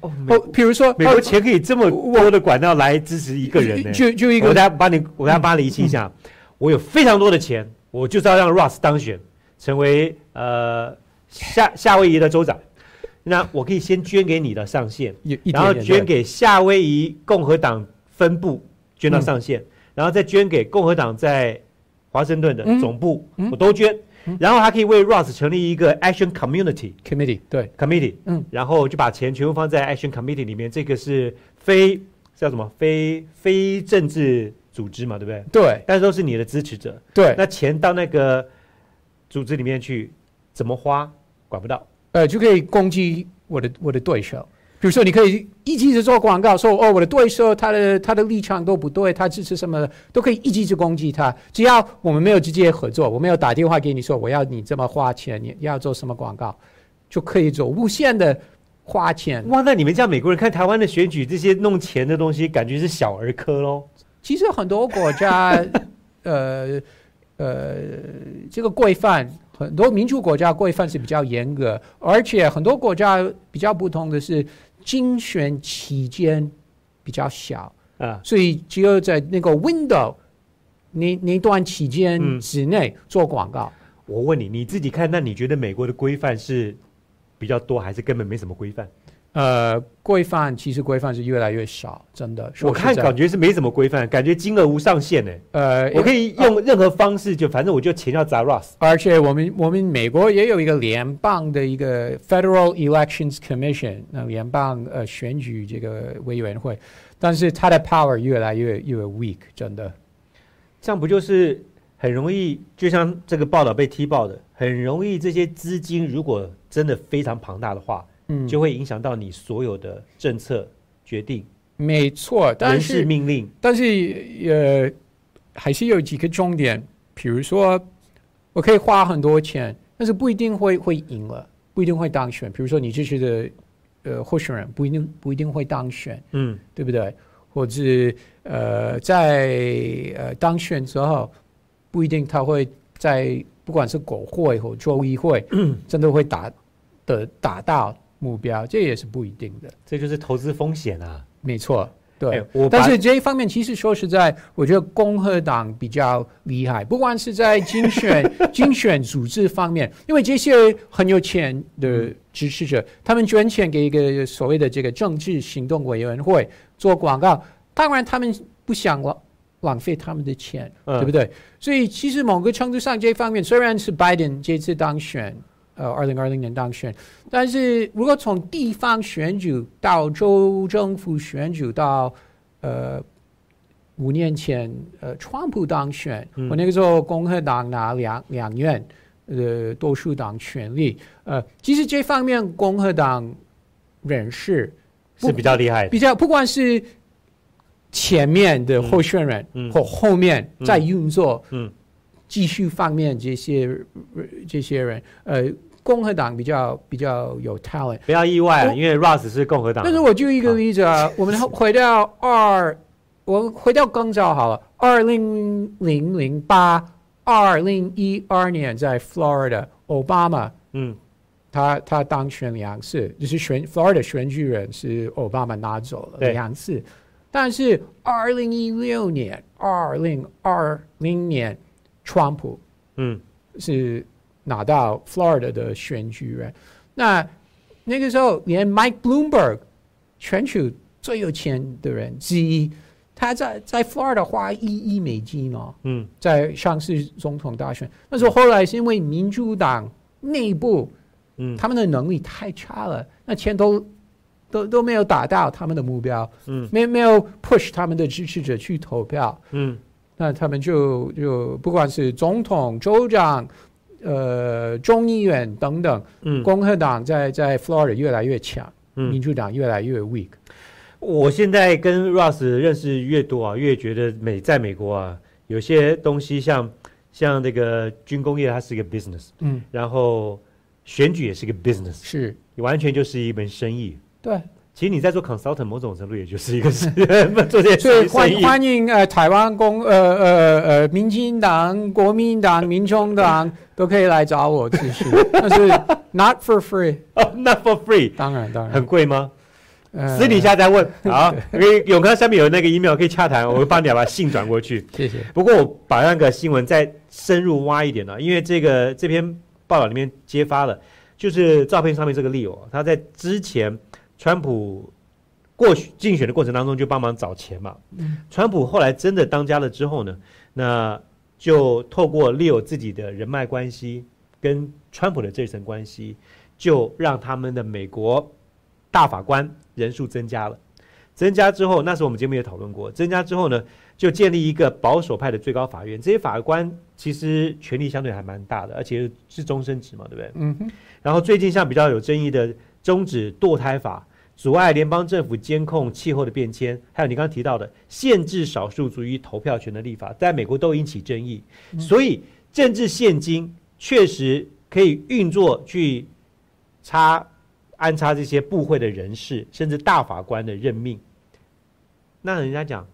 哦，美哦，比如说美国哦钱可以这么多的管道来支持一个人呢？就就一个我大家帮你，我大家帮你理清一下。我有非常多的钱，我就是要让 Ross 当选，成为呃夏夏威夷的州长。那我可以先捐给你的上限，然后捐给夏威夷共和党分部捐到上限，然后再捐给共和党在华盛顿的嗯总部，嗯我都捐。然后还可以为 Ross 成立一个 Action Community committee 对，Committee，嗯，然后就把钱全部放在 Action Committee 里面。这个是非叫什么？非非政治组织嘛，对不对？对但是都是你的支持者。对，那钱到那个组织里面去，怎么花管不到。呃，就可以攻击我的我的对手。比如说，你可以一直直做广告，说哦，我的对手他的他的立场都不对，他支持什么，都可以一直直攻击他。只要我们没有直接合作，我没有打电话给你说我要你这么花钱，你要做什么广告，就可以做无限的花钱。哇，那你们家美国人看台湾的选举这些弄钱的东西，感觉是小儿科喽。其实很多国家，呃呃，这个规范，很多民主国家规范是比较严格，而且很多国家比较不同的是，竞选期间比较小，啊，所以只有在那个 window 那那段期间嗯之内做广告。我问你，你自己看，那你觉得美国的规范是比较多，还是根本没什么规范？呃，规范其实规范是越来越少，真的。我看感觉是没什么规范，感觉金额无上限呢。呃，我可以用任何方式，就反正我就钱要砸 Ross。而且我们我们美国也有一个联邦的一个 Federal Elections Commission，那联邦呃选举这个委员会，但是它的 power 越来越越 weak，真的。这样不就是很容易？就像这个报道被踢爆的，很容易这些资金如果真的非常庞大的话，嗯，就会影响到你所有的政策决定、没错，但是命令。但是呃，还是有几个重点，比如说我可以花很多钱，但是不一定会会赢了，不一定会当选。比如说你支持的呃候选人不一定不一定会当选。嗯，对不对？或者呃，在呃当选之后，不一定他会在不管是国会或州议会，真的会打的打到目标，这也是不一定的。这就是投资风险啊。没错，对。但是这一方面，其实说实在，我觉得共和党比较厉害，不管是在竞选 竞选组织方面，因为这些很有钱的支持者，他们捐钱给一个所谓的这个政治行动委员会做广告，当然他们不想浪浪费他们的钱，嗯对不对？所以其实某个程度上，这方面虽然是拜登这次当选，呃，二零二零年当选，但是如果从地方选举到州政府选举到呃五年前呃川普当选，嗯。我那个时候共和党拿两两院呃多数党权力，呃，其实这方面共和党人士是比较厉害的。比较不管是前面的候选人或后面在运作，嗯继续方面这些呃这些人，呃，共和党比较比较有 talent。不要意外啊，因为 Ross 是共和党。但是我就一个例子啊，我们回到二，我回到更早好了，二零零零八、二零一二年在 Florida，奥巴马嗯。他他当选两次，就是选 Florida 选举人是奥巴马拿走了两次，但是二零一六年、二零二零年，川普嗯。是拿到 Florida 的选举人，那那个时候连 Mike Bloomberg 全球最有钱的人之一，他在在 Florida 花一亿美金哦，嗯。在上次总统大选，那时候后来是因为民主党内部嗯。他们的能力太差了，那钱都都都没有达到他们的目标，嗯。没没有 push 他们的支持者去投票，嗯那他们就就不管是总统、州长、呃众议员等等，嗯共和党在在 Florida 越来越强，民嗯。主党越来越 weak。我现在跟 Russ 认识越多啊，越觉得美在美国啊，有些东西像像这个军工业，它是一个 business，嗯，然后选举也是一个 business，是完全就是一门生意。对，其实你在做 consultant，某种程度也就是一个是 做这些所以欢生意。欢迎呃台湾公呃呃呃民进党、国民党、民众党 都可以来找我咨询，但是 not for free，哦，not for free，当然当然，很贵吗？呃私底下再问。好，因为永康下面有那个 email 可以洽谈，我会帮你把信转过去。谢谢。不过我把那个新闻再深入挖一点呢、因为这个这篇报道里面揭发了，就是照片上面这个 Leo，他在之前川普过去竞选的过程当中就帮忙找钱嘛。川普后来真的当家了之后呢，那就透过 Leo 自己的人脉关系跟川普的这层关系，就让他们的美国大法官人数增加了。增加之后，那时候我们节目也讨论过，增加之后呢，就建立一个保守派的最高法院。这些法官其实权力相对还蛮大的，而且是终身制嘛，对不对？嗯哼，然后最近像比较有争议的终止堕胎法，阻碍联邦政府监控气候的变迁，还有你刚刚提到的限制少数族裔投票权的立法，在美国都引起争议。所以政治现金确实可以运作去插安插这些部会的人士，甚至大法官的任命。那人家讲，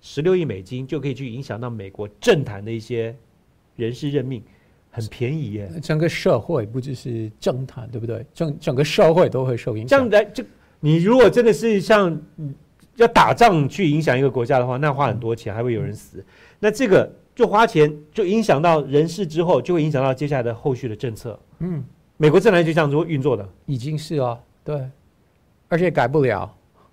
十六亿美金就可以去影响到美国政坛的一些人事任命，很便宜耶。整个社会不只是政坛，对不对？整整个社会都会受影响。这样来，就你如果真的是像嗯要打仗去影响一个国家的话，那花很多钱，还会有人死。那这个就花钱，就影响到人事之后，就会影响到接下来的后续的政策。嗯，美国政坛就这样做运作的，已经是哦，对，而且改不了，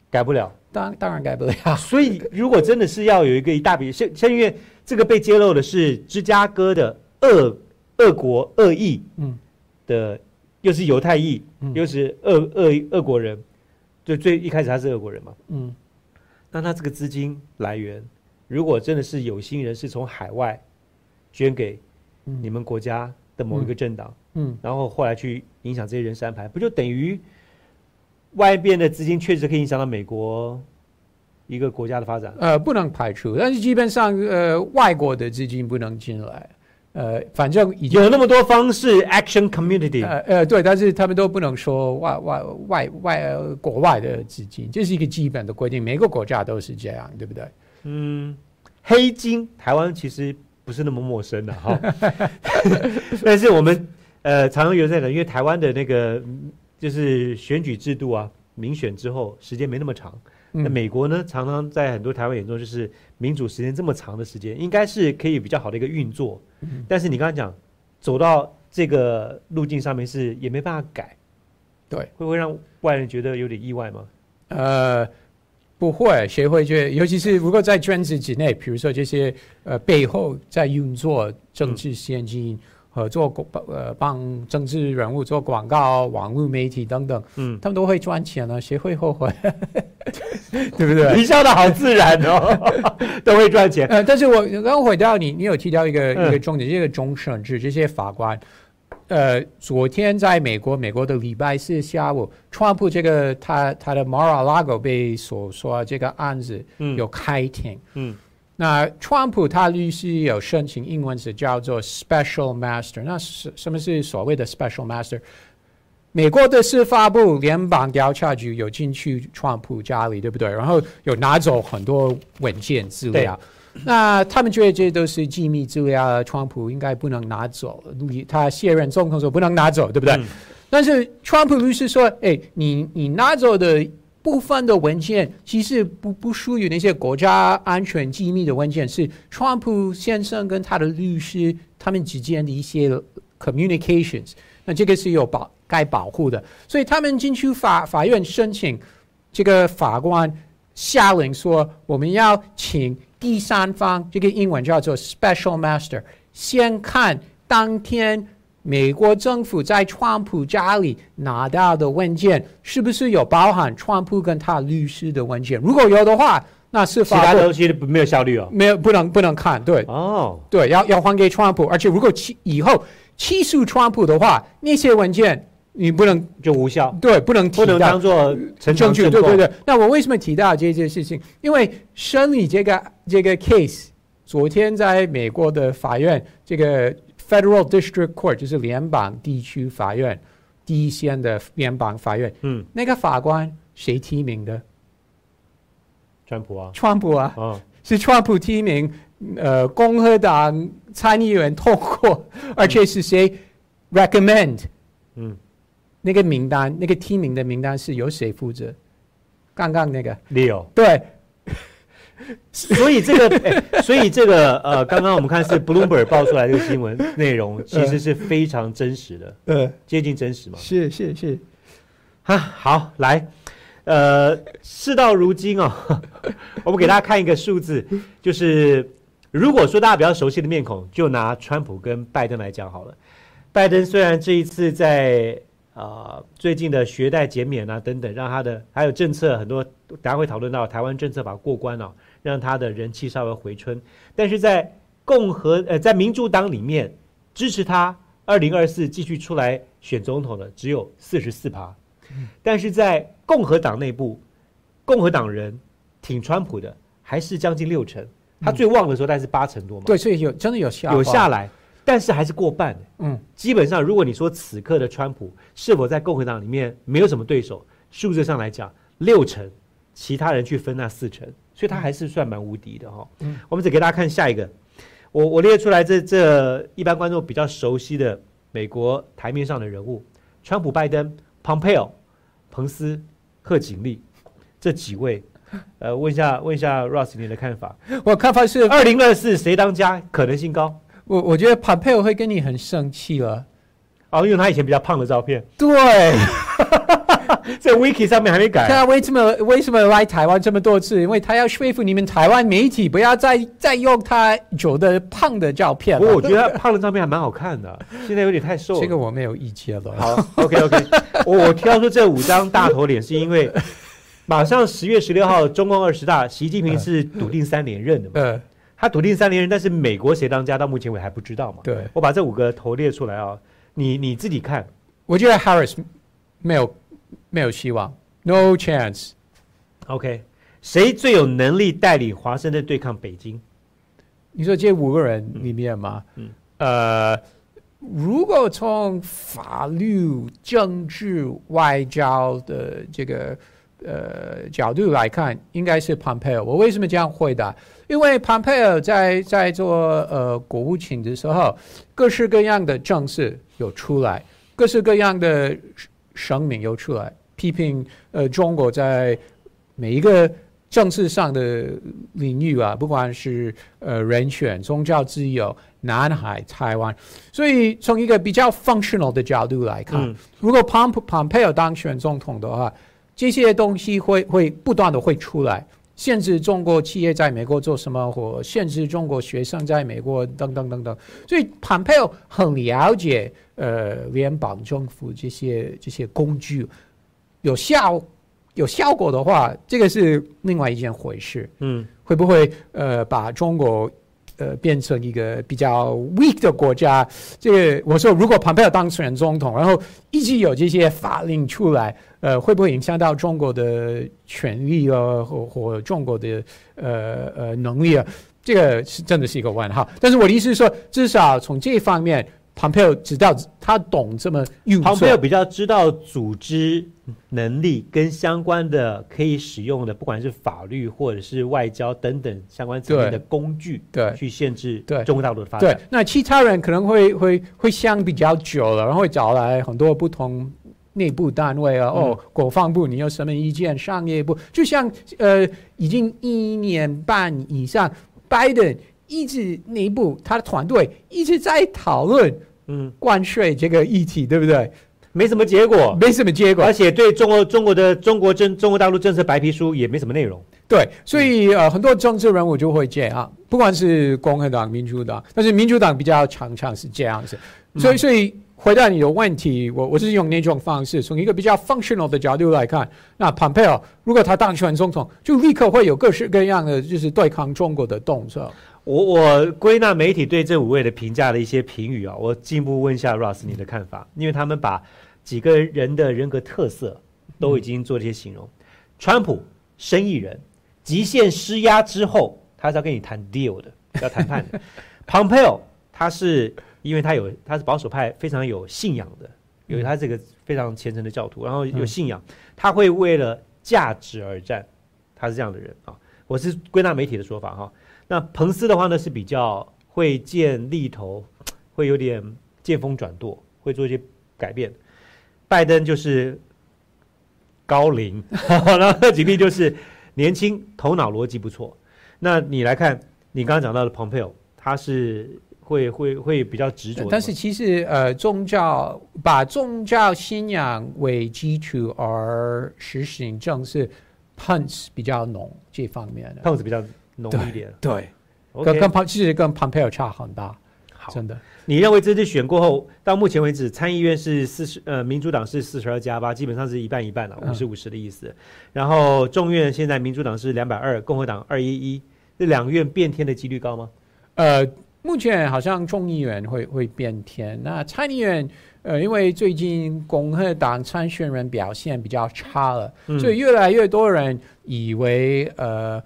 改不了。当当然改不了。所以，如果真的是要有一个一大笔，像像因为这个被揭露的是芝加哥的恶恶国恶意嗯的，又是犹太裔，嗯又是恶恶恶国人，就最一开始他是俄国人嘛。嗯那他这个资金来源，如果真的是有心人是从海外捐给嗯你们国家的某一个政党，嗯，然后后来去影响这些人事安排，不就等于外边的资金确实可以影响到美国一个国家的发展？呃，不能排除，但是基本上呃，外国的资金不能进来。呃，反正已经有那么多方式，action community，、呃呃对，但是他们都不能说外外外外、呃、国外的资金，这是一个基本的规定，每个国家都是这样，对不对？嗯，黑金，台湾其实不是那么陌生的哈，但是我们呃常常有人在讲，因为台湾的那个嗯就是选举制度啊，民选之后时间没那么长。那嗯美国呢，常常在很多台湾眼中，就是民主时间这么长的时间，应该是可以比较好的一个运作。嗯但是你刚刚讲，走到这个路径上面是也没办法改，对，会不会让外人觉得有点意外吗？呃，不会，谁会觉得？尤其是如果在圈子之内，比如说这些呃背后在运作政治现金。合作广呃帮政治人物做广告、网络媒体等等，嗯，他们都会赚钱呢，谁会后悔？对不对？你笑的好自然哦，都会赚钱。呃，但是我刚刚回到你，你有提到一个、嗯。一个重点，这个终审制这些法官，呃，昨天在美国，美国的礼拜四下午，川普这个他他的 Mar-a-Lago 被所说这个案子嗯。有开庭，嗯那川普他律师有申请英文词叫做 Special Master，那是什么是所谓的 Special Master？美国的司法部联邦调查局有进去川普家里，对不对？然后有拿走很多文件资料。那他们觉得这都是机密资料，川普应该不能拿走。你他卸任总统时候不能拿走，对不对？嗯但是川普律师说：“哎，你你拿走的部分的文件，其实不不属于那些国家安全机密的文件，是川普先生跟他的律师他们之间的一些 communications。那这个是有保该保护的，所以他们进去法法院申请，这个法官下令说，我们要请第三方，这个英文叫做 special master，先看当天。”美国政府在川普家里拿到的文件是不是有包含川普跟他律师的文件？如果有的话，那是其他东西没有效率哦。没有不能不能看，对哦，对，要要还给川普。而且如果起以后起诉川普的话，那些文件你不能就无效，对不能提不能当做呈证据。对对对。那我为什么提到这件事情？因为审理这个这个 case，昨天在美国的法院，这个 Federal District Court 就是联邦地区法院第一线的联邦法院，嗯，那个法官谁提名的？川普啊，川普啊，哦，是川普提名，呃，共和党参议员通过，而且是谁 recommend？嗯，那个名单，那个提名的名单是由谁负责？刚刚那个，Leo，对，所以这个，哎所以这个，呃，刚刚我们看是 Bloomberg 爆出来这个新闻内容，其实是非常真实的，呃，接近真实嘛。是是是，哈，好，来，呃，事到如今哦，我们给大家看一个数字，就是如果说大家比较熟悉的面孔，就拿川普跟拜登来讲好了。拜登虽然这一次在啊、最近的学贷减免啊等等，让他的还有政策很多，大家会讨论到台湾政策法过关啊，让他的人气稍微回春，但是在共和呃在民主党里面支持他二零二四继续出来选总统的只有四十四趴。但是在共和党内部，共和党人挺川普的还是将近六成，他最旺的时候大概是八成多嘛，对，所以有真的有下有下来，但是还是过半的。嗯，基本上，如果你说此刻的川普是否在共和党里面没有什么对手，数字上来讲，六成，其他人去分那四成，所以他还是算蛮无敌的哈、嗯。我们只给大家看下一个，我我列出来这这一般观众比较熟悉的美国台面上的人物，川普、拜登、Pompeo、彭斯、贺锦丽。这几位，呃，问一下问一下 Ross 你的看法，我看法是，二零二四谁当家可能性高？我我觉得 Pompeo 会跟你很生气了。哦，因为他以前比较胖的照片，对，在 Wiki 上面还没改。他为什么为什么来台湾这么多次？因为他要说服你们台湾媒体不要再 再用他久的胖的照片了。不过我觉得他胖的照片还蛮好看的，现在有点太瘦了。这个我没有意见了。好，OK OK，我我挑出这五张大头脸，是因为马上十月十六号中共二十大，习近平是笃定三连任的嘛？呃，他笃定三连任，但是美国谁当家到目前为止还不知道嘛？对，我把这五个头列出来啊，你你自己看。我觉得 Harris 没有没有希望，no chance。OK，谁最有能力带领华盛顿对抗北京？你说这五个人里面吗，嗯呃，如果从法律、政治、外交的这个呃角度来看，应该是 Pompeo。我为什么这样回答？因为 Pompeo 在在做呃国务卿的时候，各式各样的政事有出来，各式各样的声明又出来，批评呃中国在每一个政治上的领域啊，不管是呃人权、宗教自由、南海、台湾，所以从一个比较 functional 的角度来看，嗯。如果 Pomp Pompeo 当选总统的话，这些东西会会不断的会出来，限制中国企业在美国做什么，或限制中国学生在美国等等等等。所以 Pompeo 很了解呃联邦政府这些这些工具有效有效果的话，这个是另外一件回事。嗯，会不会呃把中国呃变成一个比较 weak 的国家？这个我说，如果蓬佩奥当选总统，然后一直有这些法令出来，呃，会不会影响到中国的权利啊，或或中国的呃呃能力啊？这个是真的是一个问号。但是我的意思是说，至少从这方面。蓬佩奥知道他懂这么运作，庞培尔比较知道组织能力跟相关的可以使用的，不管是法律或者是外交等等相关层面的工具，对。去限制对。中国大陆的发对。展。，那其他人可能会会会想比较久了，然后会找来很多不同内部单位啊，哦，国防部你有什么意见？商业部就像呃，已经一年半以上，拜登一直内部他的团队一直在讨论嗯，关税这个议题，对不对？没什么结果，没什么结果而，且对中国中国的中国政中国大陆政策白皮书也没什么内容。对，所以呃，很多政治人物就会这样，不管是共和党、民主党，但是民主党比较常常是这样子。所以，所以回答你的问题，我我是用那种方式，从一个比较 functional 的角度来看，那 Pompeo 如果他当选总统，就立刻会有各式各样的就是对抗中国的动作。我我归纳媒体对这五位的评价的一些评语啊，我进一步问一下 Russ 你的看法，因为他们把几个人的人格特色都已经做这些形容。川普生意人，极限施压之后，他是要跟你谈 deal 的，要谈判的。Pompeo 他是因为他有他是保守派，非常有信仰的，有他这个非常虔诚的教徒，然后有信仰，他会为了价值而战，他是这样的人啊。我是归纳媒体的说法哈。那彭斯的话呢是比较会见利头，会有点见风转舵，会做一些改变。拜登就是高龄，然后吉利就是年轻，头脑逻辑不错。那你来看，你刚刚讲到的蓬佩奥，他是会会会比较执着，但是其实呃，宗教把宗教信仰为基础而实行政是 Pence 比较浓这方面的，胖子比较浓一点。对跟跟庞其实跟庞佩尔差很大，好，真的。你认为这次选过后，到目前为止，参议院是四十，呃，民主党是四十二加八，基本上是一半一半了，嗯五十五十的意思。然后众院现在民主党是两百二，共和党二一一，这两个院变天的几率高吗？呃，目前好像众议员会会变天，那参议院呃，因为最近共和党参选人表现比较差了，嗯所以越来越多人以为呃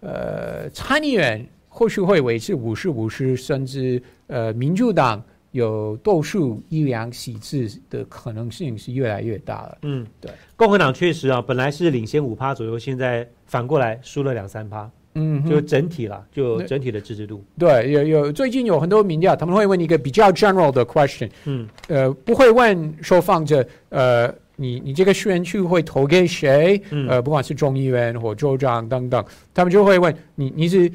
呃参议员或许会维持五十五十，甚至呃民主党有多数一两席次的可能性是越来越大了。嗯，对。共和党确实啊，本来是领先五趴左右，现在反过来输了两三趴，嗯就整体啦，就整体的支持度。对，有有最近有很多民调，他们会问一个比较 general 的 question，嗯呃，不会问受访者，呃，你你这个选区会投给谁？嗯呃，不管是众议员或州长等等，他们就会问你你是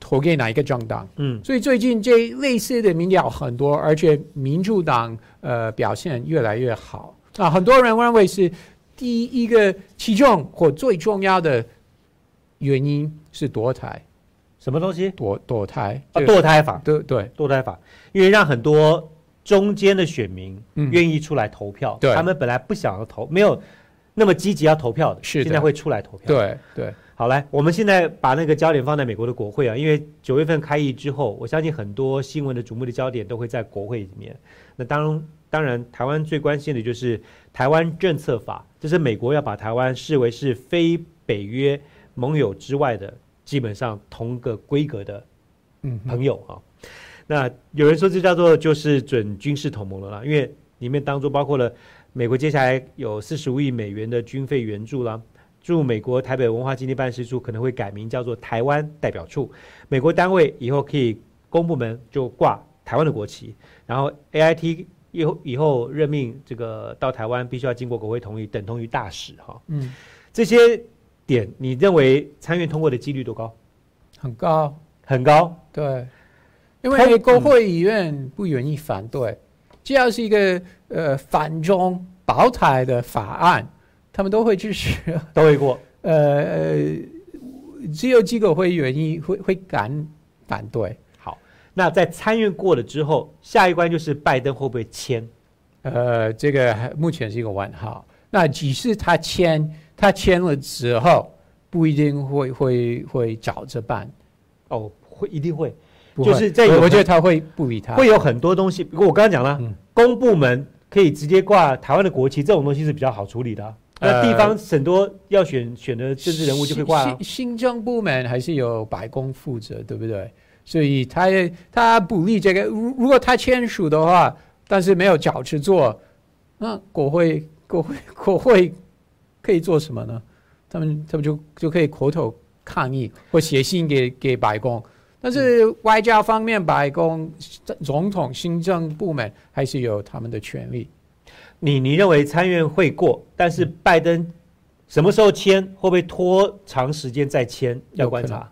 投给哪一个政党？嗯所以最近这类似的民调很多，而且民主党呃表现越来越好啊，很多人认为是第一个其中或最重要的原因是堕胎，什么东西？堕堕胎啊，堕胎法，对对。堕胎法，因为让很多中间的选民嗯。愿意出来投票，对。他们本来不想要投，没有那么积极要投票的，是的。现在会出来投票。，对对，好来，我们现在把那个焦点放在美国的国会啊，因为九月份开议之后，我相信很多新闻的瞩目的焦点都会在国会里面。那当当然，台湾最关心的就是台湾政策法，就是美国要把台湾视为是非北约盟友之外的，基本上同个规格的嗯，朋友啊。那有人说这叫做就是准军事同盟了啦，因为里面当中包括了美国接下来有四十五亿美元的军费援助啦，驻美国台北文化基地办事处可能会改名叫做台湾代表处，美国单位以后可以公部门就挂台湾的国旗，然后 A I T 以后以后任命这个到台湾必须要经过国会同意，等同于大使哈。嗯，这些点你认为参院通过的几率多高？很高，很高。对，因他为国会议员不愿意反对，只要是一个呃反中保台的法案，他们都会支持。都会过。呃 呃，只有几个会愿意会会敢反对。好，那在参院过了之后，下一关就是拜登会不会签？呃，这个还目前是一个问号。那即使他签，他签了之后，不一定会会会找着办，哦，会一定会，会就是在有我我觉得他会不理他。会有很多东西。不过我刚刚讲了，嗯公部门可以直接挂台湾的国旗，这种东西是比较好处理的啊、那呃地方很多要选选的政治人物就会挂啊行。行行政部门还是由白宫负责，对不对？所以他也他不利这个，如如果他签署的话，但是没有脚去做，那国会国会国会可以做什么呢？他们他们就就可以口头抗议或写信给给白宫。但是外交方面，白宫、总统、行政部门还是有他们的权利。你你认为参院会过，但是嗯拜登什么时候签，会不会拖长时间再签，要观察。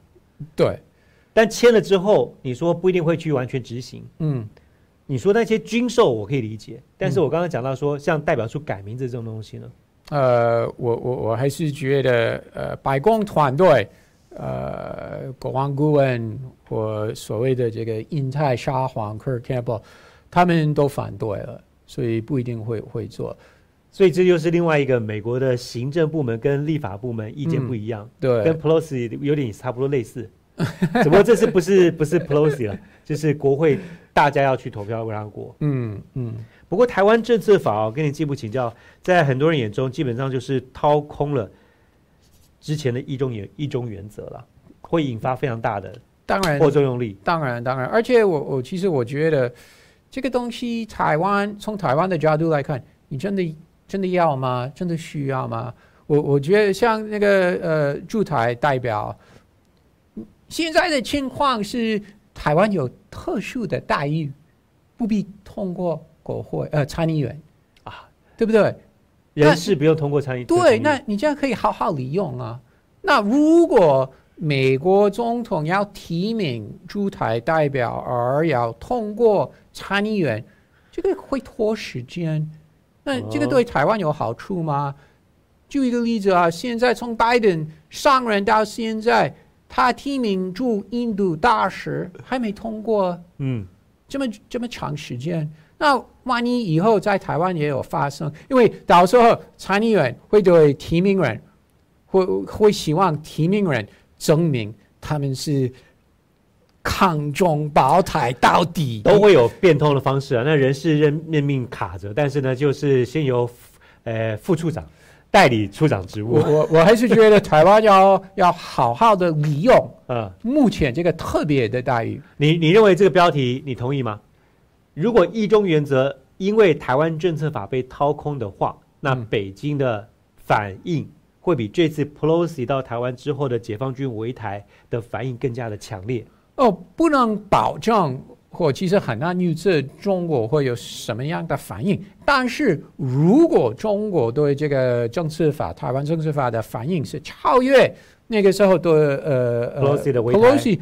对，但签了之后，你说不一定会去完全执行。嗯，你说那些军售我可以理解，但是我刚刚讲到说，像代表处改名字这种东西呢，呃，我我我还是觉得，呃，白宫团队，呃，国王顾问或所谓的这个印太沙皇 Kirk Campbell，他们都反对了，所以不一定会会做。所以这就是另外一个美国的行政部门跟立法部门意见不一样，对跟 Pelosi 有点差不多类似，只不过这次不是不是 Pelosi 了，就是国会大家要去投票让它过。嗯嗯，不过台湾政策法哦，跟你进一步请教，在很多人眼中基本上就是掏空了之前的一中原一中原则了，会引发非常大的当然或作用力。当然，当然，而且我我其实我觉得这个东西，台湾从台湾的角度来看，你真的真的要吗？真的需要吗？我我觉得像那个呃驻台代表，现在的情况是台湾有特殊的待遇，不必通过国会呃参议员啊，对不对？人事不用通过参议。对，那你这样可以好好利用啊。那如果美国总统要提名驻台代表，而要通过参议员，这个会拖时间。那这个对台湾有好处吗？就一个例子啊，现在从拜登上任到现在，他提名驻印度大使还没通过，嗯，这么这么长时间，那万一以后在台湾也有发生，因为到时候参议员会对提名人，会会希望提名人证明他们是抗中保台到底，都会有变通的方式啊。那人事任任命卡着，但是呢，就是先由呃副处长。代理处长职务，我我我还是觉得台湾要要好好的利用，呃，目前这个特别的待遇。你你认为这个标题你同意吗？如果一中原则因为台湾政策法被掏空的话，那北京的反应会比这次 Pelosi 到台湾之后的解放军围台的反应更加的强烈。哦，不能保证。或其实很难预测中国会有什么样的反应，但是如果中国对这个政策法、台湾政策法的反应是超越那个时候的呃呃 Pelosi，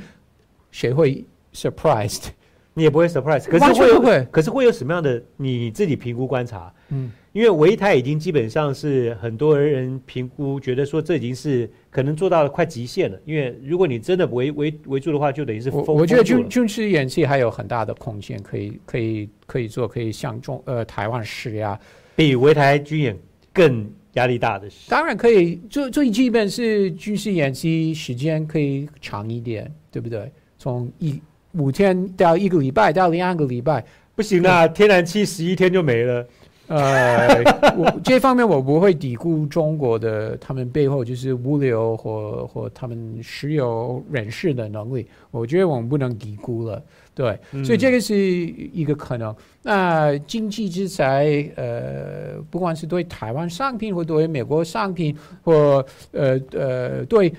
谁会 surprised？你也不会 surprise，可是会有，可是会有什么样的你自己评估观察？嗯。因为围台已经基本上是很多人评估，觉得说这已经是可能做到了快极限了。因为如果你真的围围围住的话，就等于是我我觉得军军事演习还有很大的空间，可以可以可以做，可以向中呃台湾施压，比围台军演更压力大的。当然可以，最最基本是军事演习时间可以长一点，对不对？从一五天到一个礼拜到两个礼拜，不行啊，天然气十一天就没了。呃，我这方面我不会低估中国的，他们背后就是物流或或他们石油人士的能力，我觉得我们不能低估了。对，所以这个是一个可能。那经济制裁，呃，不管是对台湾商品或对美国商品，或呃呃对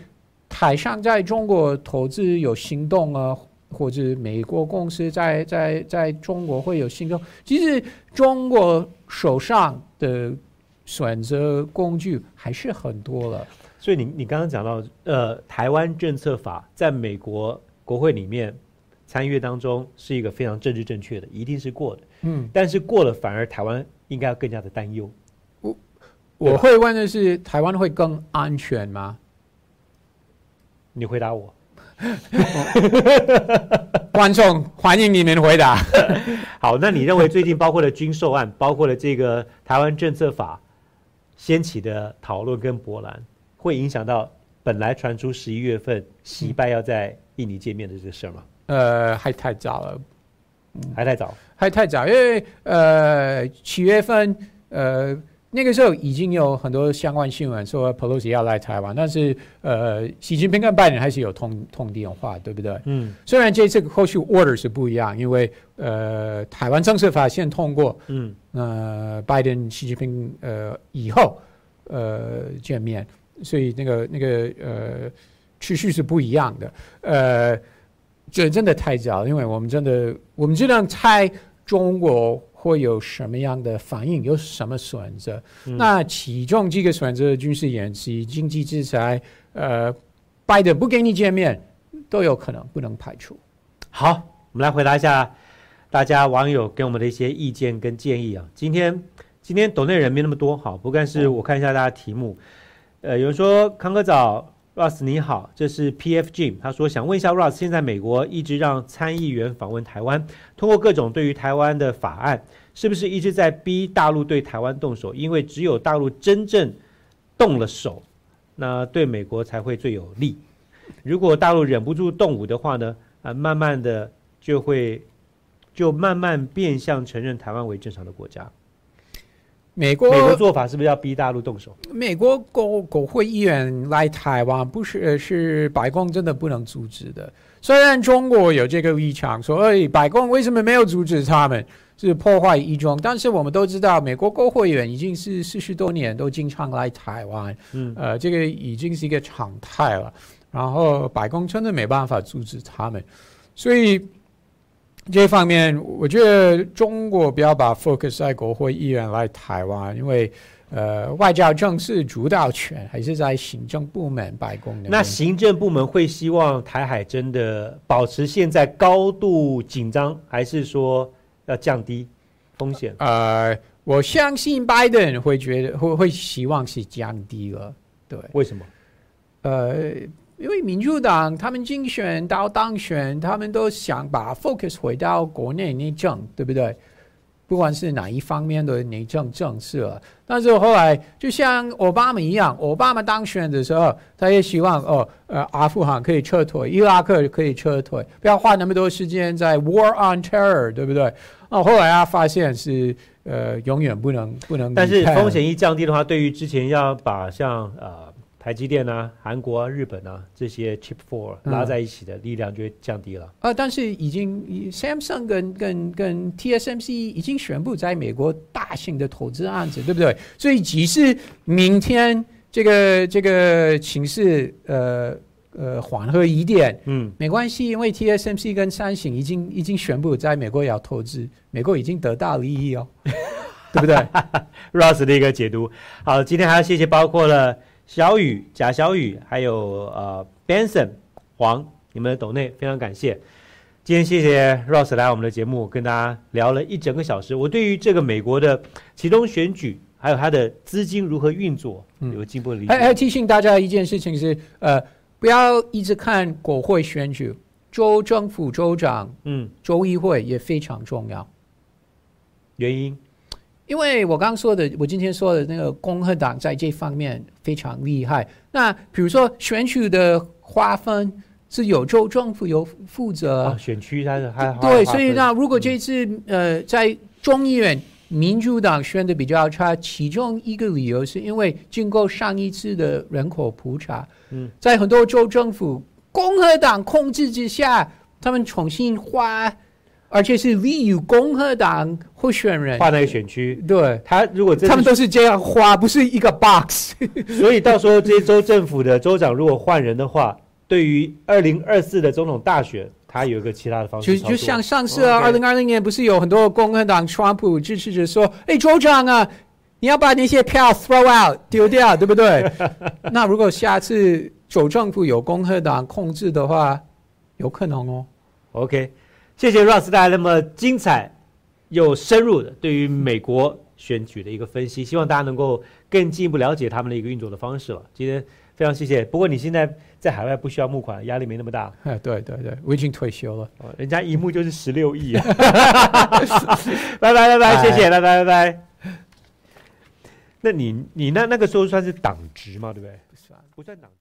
台商在中国投资有行动啊。或者美国公司在在在中国会有行动，其实中国手上的选择工具还是很多了。所以你你刚刚讲到，呃，台湾政策法在美国国会里面参议院当中是一个非常政治正确的，一定是过的。嗯，但是过了反而台湾应该要更加的担忧。我我会问的是，台湾会更安全吗？你回答我。观众欢迎你们回答。好，那你认为最近包括了军售案，包括了这个台湾政策法掀起的讨论跟波澜，会影响到本来传出十一月份习拜要在印尼见面的这个事儿吗？呃，还太早了，还太早，还太早，因为呃七月份呃。那个时候已经有很多相关新闻说 Pelosi 要来台湾，但是呃，习近平跟拜登还是有通通电话，对不对？嗯。虽然这次后续 order 是不一样，因为呃，台湾政策法先通过，嗯，那拜登、习近平呃以后呃见面，所以那个那个呃持续是不一样的。呃，这真的太早，因为我们真的我们只能猜中国。会有什么样的反应？有什么选择？那其中几个选择：军事演习、经济制裁，呃，拜登不跟你见面，都有可能，不能排除。好，我们来回答一下大家网友给我们的一些意见跟建议啊。今天今天懂内人没那么多，好，不但是我看一下大家题目，呃，有人说康哥早。Russ 你好，这是 PF Jim，他说想问一下 Russ，现在美国一直让参议员访问台湾，通过各种对于台湾的法案，是不是一直在逼大陆对台湾动手？因为只有大陆真正动了手，那对美国才会最有利。如果大陆忍不住动武的话呢？啊，慢慢的就会就慢慢变相承认台湾为正常的国家。美国美国做法是不是要逼大陆动手？美国国国会议员来台湾，不是是白宫真的不能阻止的。虽然中国有这个立场说，哎，白宫为什么没有阻止他们？是破坏一中，但是我们都知道，美国国会议员已经是四十多年都经常来台湾，嗯，呃，这个已经是一个常态了。然后白宫真的没办法阻止他们，所以这方面，我觉得中国不要把 focus 在国会议员来台湾，因为呃，外交政治主导权还是在行政部门白宫那边。那行政部门会希望台海真的保持现在高度紧张，还是说要降低风险？呃，我相信拜登会觉得会会希望是降低了，对，为什么？呃，因为民主党他们竞选到当选，他们都想把 focus 回到国内内政，对不对？不管是哪一方面的内政政策，但是后来就像奥巴马一样，奥巴马当选的时候，他也希望哦，呃，阿富汗可以撤退，伊拉克可以撤退，不要花那么多时间在 war on terror，对不对？哦，后来他发现是呃，永远不能不能，但是风险一降低的话，对于之前要把像呃台积电啊、韩国啊、日本啊这些 chip four 嗯拉在一起的力量就会降低了。呃，但是已经 Samsung 跟跟跟 TSMC 已经宣布在美国大型的投资案子，对不对？所以即使明天这个这个情势呃呃缓和一点，嗯，没关系，因为 TSMC 跟三星已经已经宣布在美国要投资，美国已经得到利益哦，对不对？Ross 的一个解读。好，今天还要谢谢包括了小雨、贾小雨，还有呃 Benson 黄，你们的抖内非常感谢。今天谢谢 Ross 来我们的节目，跟大家聊了一整个小时。我对于这个美国的其中选举，还有它的资金如何运作，嗯有进一步的理还还解。提醒大家一件事情是，呃，不要一直看国会选举，州政府州长、嗯，州议会也非常重要。原因因为我刚刚说的，我今天说的那个共和党在这方面非常厉害。那比如说选举的划分是有州政府有负责，啊，选区它是还对，所以那如果这次呃在众议院民主党选的比较差，其中一个理由是因为经过上一次的人口普查，嗯，在很多州政府共和党控制之下，他们重新划，而且是利于共和党候选人。划那个选区，对，他如果他们都是这样花，不是一个 box。所以到时候这些州政府的州长如果换人的话，对于二零二四的总统大选，他有一个其他的方式。就就像上次啊，二零二零年不是有很多共和党川普支持者说：“哎，州长啊，你要把那些票 throw out 丢掉，对不对？” 那如果下次州政府有共和党控制的话，有可能哦。OK，谢谢 Ross 带来那么精彩又深入的对于美国选举的一个分析，希望大家能够更进一步了解他们的一个运作的方式了。今天非常谢谢，不过你现在在海外不需要募款，压力没那么大哎，对对对，我已经退休了。哦，人家一募就是十六亿。啊 拜拜拜拜，谢谢，拜拜拜拜。那你你那那个时候算是党职嘛，对不对？不算。不算党职。